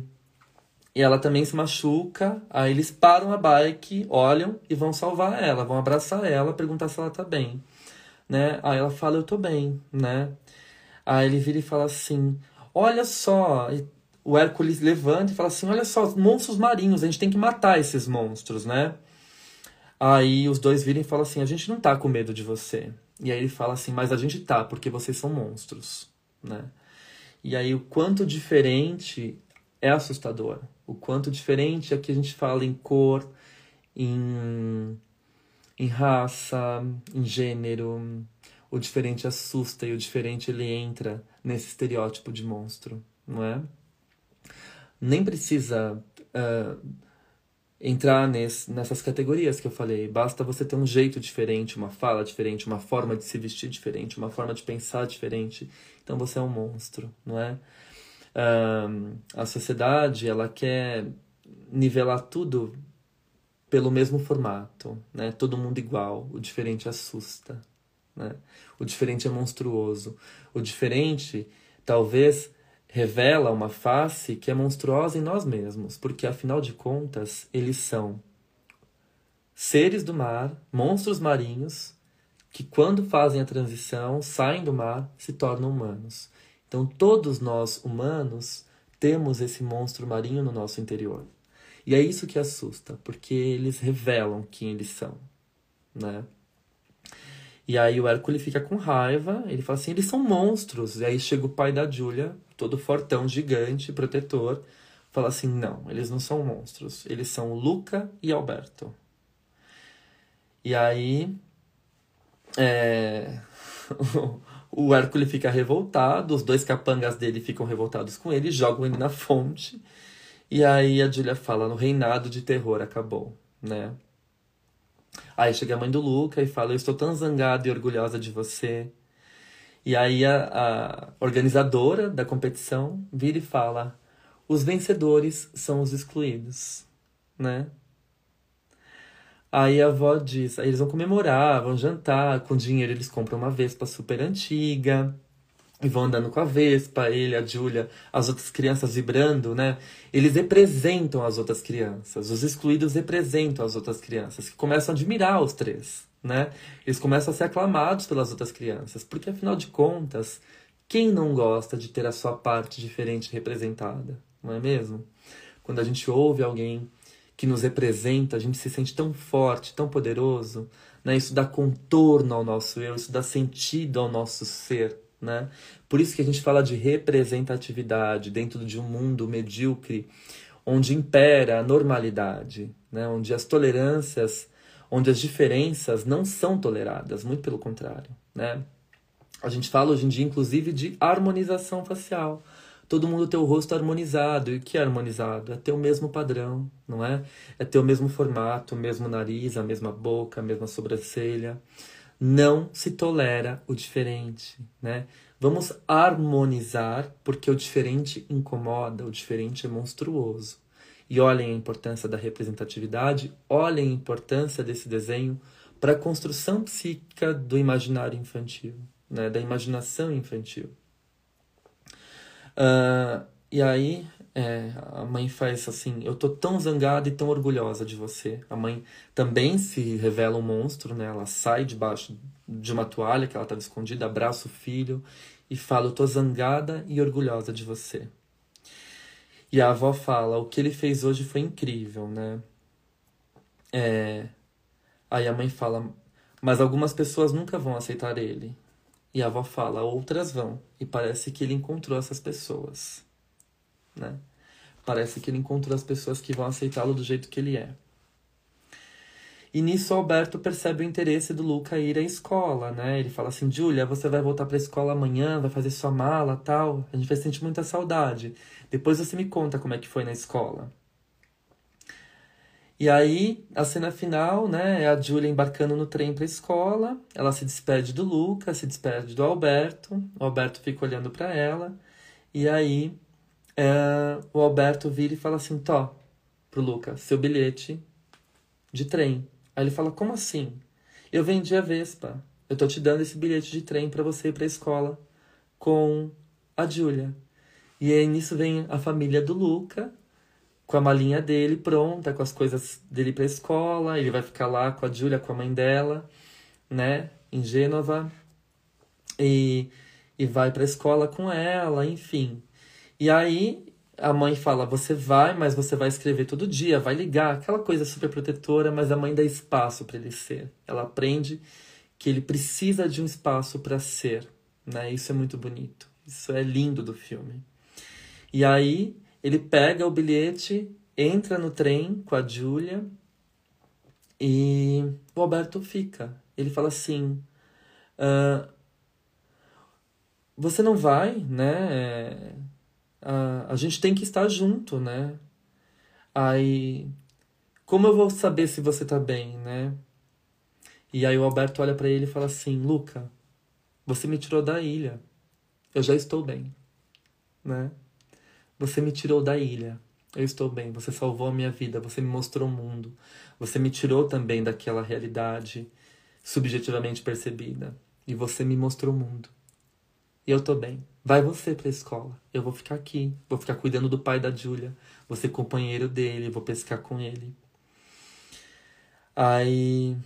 e ela também se machuca. Aí eles param a bike, olham e vão salvar ela, vão abraçar ela, perguntar se ela tá bem, né? Aí ela fala, eu tô bem, né? Aí ele vira e fala assim, olha só, o Hércules levanta e fala assim, olha só, monstros marinhos, a gente tem que matar esses monstros, né? Aí os dois viram e falam assim: a gente não tá com medo de você. E aí ele fala assim: mas a gente tá, porque vocês são monstros, né? E aí o quanto diferente é assustador. O quanto diferente é que a gente fala em cor, em, em raça, em gênero. O diferente assusta e o diferente ele entra nesse estereótipo de monstro, não é? Nem precisa. Uh, entrar nesse, nessas categorias que eu falei. Basta você ter um jeito diferente, uma fala diferente, uma forma de se vestir diferente, uma forma de pensar diferente. Então você é um monstro, não é? Um, a sociedade ela quer nivelar tudo pelo mesmo formato, né? Todo mundo igual. O diferente assusta, né? O diferente é monstruoso. O diferente talvez revela uma face que é monstruosa em nós mesmos, porque afinal de contas eles são seres do mar, monstros marinhos, que quando fazem a transição, saem do mar, se tornam humanos. Então todos nós humanos temos esse monstro marinho no nosso interior. E é isso que assusta, porque eles revelam quem eles são, né? E aí o Hércules fica com raiva, ele fala assim, eles são monstros. E aí chega o pai da Júlia, todo fortão, gigante, protetor, fala assim, não, eles não são monstros, eles são Luca e Alberto. E aí. É... o Hércules fica revoltado, os dois capangas dele ficam revoltados com ele, jogam ele na fonte. E aí a Julia fala: no reinado de terror acabou, né? Aí chega a mãe do Luca e fala: Eu estou tão zangada e orgulhosa de você. E aí a, a organizadora da competição vira e fala: Os vencedores são os excluídos, né? Aí a avó diz: aí eles vão comemorar, vão jantar, com dinheiro eles compram uma Vespa super antiga. E vão andando com a Vespa, ele, a Júlia, as outras crianças vibrando, né? Eles representam as outras crianças. Os excluídos representam as outras crianças, que começam a admirar os três, né? Eles começam a ser aclamados pelas outras crianças, porque afinal de contas, quem não gosta de ter a sua parte diferente representada, não é mesmo? Quando a gente ouve alguém que nos representa, a gente se sente tão forte, tão poderoso, né? Isso dá contorno ao nosso eu, isso dá sentido ao nosso ser, né? Por isso que a gente fala de representatividade dentro de um mundo medíocre, onde impera a normalidade, né? Onde as tolerâncias, onde as diferenças não são toleradas, muito pelo contrário, né? A gente fala hoje em dia, inclusive, de harmonização facial todo mundo ter o rosto harmonizado. E o que é harmonizado? É ter o mesmo padrão, não é? É ter o mesmo formato, o mesmo nariz, a mesma boca, a mesma sobrancelha. Não se tolera o diferente, né? Vamos harmonizar porque o diferente incomoda, o diferente é monstruoso. E olhem a importância da representatividade, olhem a importância desse desenho para a construção psíquica do imaginário infantil, né? da imaginação infantil. Uh, e aí é, a mãe faz assim: Eu tô tão zangada e tão orgulhosa de você. A mãe também se revela um monstro, né? Ela sai debaixo de uma toalha que ela estava escondida, abraça o filho e fala: Eu tô zangada e orgulhosa de você. E a avó fala: O que ele fez hoje foi incrível, né? É... Aí a mãe fala: Mas algumas pessoas nunca vão aceitar ele. E a avó fala, outras vão. E parece que ele encontrou essas pessoas. Né? Parece que ele encontrou as pessoas que vão aceitá-lo do jeito que ele é. E nisso Alberto percebe o interesse do Luca ir à escola, né? Ele fala assim, Júlia, você vai voltar para a escola amanhã, vai fazer sua mala, tal. A gente vai sentir muita saudade. Depois você me conta como é que foi na escola. E aí, a cena final, né, é a Julia embarcando no trem para a escola. Ela se despede do Lucas, se despede do Alberto. O Alberto fica olhando para ela. E aí, é, o Alberto vira e fala assim: Tó, pro Lucas, seu bilhete de trem. Aí ele fala: Como assim? Eu vendi a Vespa. Eu tô te dando esse bilhete de trem para você ir para a escola com a Julia. E aí nisso vem a família do Luca com a malinha dele pronta, com as coisas dele para escola. Ele vai ficar lá com a Júlia, com a mãe dela, né, em Gênova. E, e vai para a escola com ela, enfim. E aí a mãe fala: Você vai, mas você vai escrever todo dia, vai ligar, aquela coisa super protetora, mas a mãe dá espaço para ele ser. Ela aprende que ele precisa de um espaço para ser, né? Isso é muito bonito. Isso é lindo do filme. E aí ele pega o bilhete, entra no trem com a Júlia e o Alberto fica. Ele fala assim: uh, Você não vai, né? Uh, a gente tem que estar junto, né? Aí, como eu vou saber se você tá bem, né? E aí o Alberto olha para ele e fala assim: Luca, você me tirou da ilha. Eu já estou bem, né? Você me tirou da ilha. Eu estou bem. Você salvou a minha vida. Você me mostrou o mundo. Você me tirou também daquela realidade subjetivamente percebida. E você me mostrou o mundo. E eu estou bem. Vai você para a escola. Eu vou ficar aqui. Vou ficar cuidando do pai da Júlia. Vou ser companheiro dele. Vou pescar com ele. Aí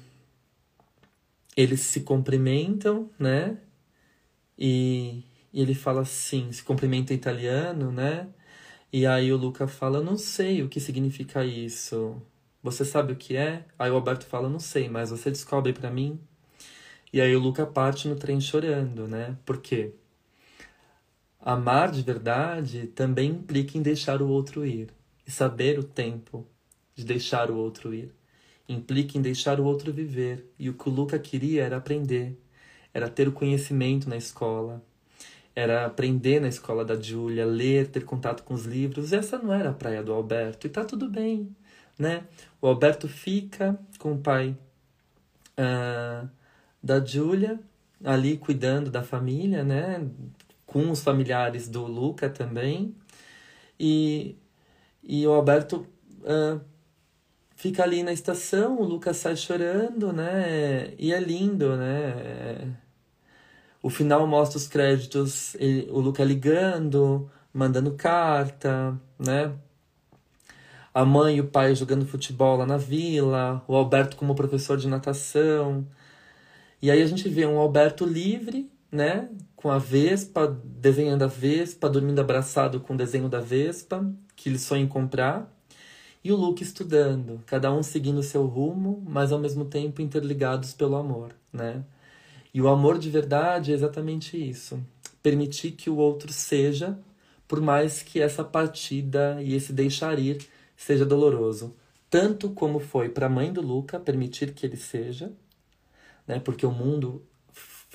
eles se cumprimentam, né? E, e ele fala assim, se cumprimenta em italiano, né? E aí o Luca fala, não sei o que significa isso. Você sabe o que é? Aí o Alberto fala, não sei, mas você descobre para mim. E aí o Luca parte no trem chorando, né? Por quê? Amar de verdade também implica em deixar o outro ir e saber o tempo de deixar o outro ir. implica em deixar o outro viver, e o que o Luca queria era aprender, era ter o conhecimento na escola, era aprender na escola da Júlia, ler, ter contato com os livros. Essa não era a praia do Alberto, e tá tudo bem, né? O Alberto fica com o pai uh, da Júlia, ali cuidando da família, né? Com os familiares do Luca também. E, e o Alberto uh, fica ali na estação, o Lucas sai chorando, né? E é lindo, né? O final mostra os créditos, ele, o Lucas ligando, mandando carta, né? A mãe e o pai jogando futebol lá na vila, o Alberto como professor de natação. E aí a gente vê um Alberto livre, né? Com a Vespa, desenhando a Vespa, dormindo abraçado com o desenho da Vespa, que ele sonha em comprar e o Luke estudando, cada um seguindo seu rumo, mas ao mesmo tempo interligados pelo amor, né? E o amor de verdade é exatamente isso: permitir que o outro seja, por mais que essa partida e esse deixar ir seja doloroso, tanto como foi para a mãe do Luca permitir que ele seja, né? Porque o mundo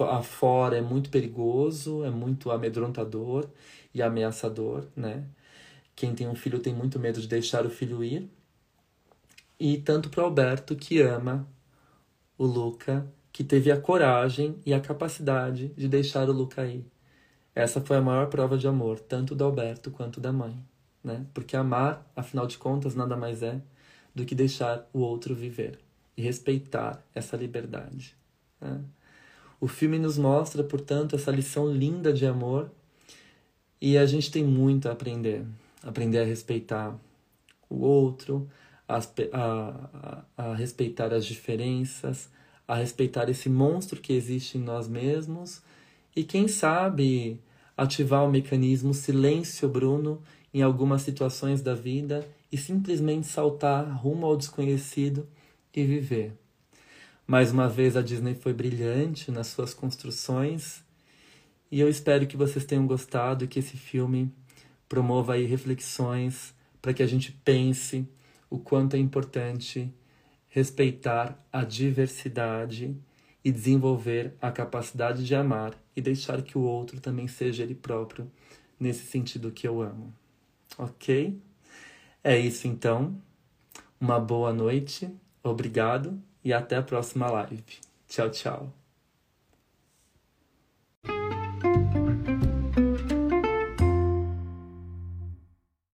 afora é muito perigoso, é muito amedrontador e ameaçador, né? Quem tem um filho tem muito medo de deixar o filho ir. E tanto para Alberto, que ama o Luca, que teve a coragem e a capacidade de deixar o Luca ir. Essa foi a maior prova de amor, tanto do Alberto quanto da mãe. Né? Porque amar, afinal de contas, nada mais é do que deixar o outro viver e respeitar essa liberdade. Né? O filme nos mostra, portanto, essa lição linda de amor. E a gente tem muito a aprender. Aprender a respeitar o outro, a, a, a, respeitar as diferenças, a respeitar esse monstro que existe em nós mesmos. E, quem sabe, ativar o mecanismo silêncio, Bruno, em algumas situações da vida e simplesmente saltar rumo ao desconhecido e viver. Mais uma vez, a Disney foi brilhante nas suas construções e eu espero que vocês tenham gostado e que esse filme promova aí reflexões para que a gente pense o quanto é importante respeitar a diversidade e desenvolver a capacidade de amar e deixar que o outro também seja ele próprio nesse sentido que eu amo. Ok? É isso então. Uma boa noite, obrigado e até a próxima live. Tchau, tchau.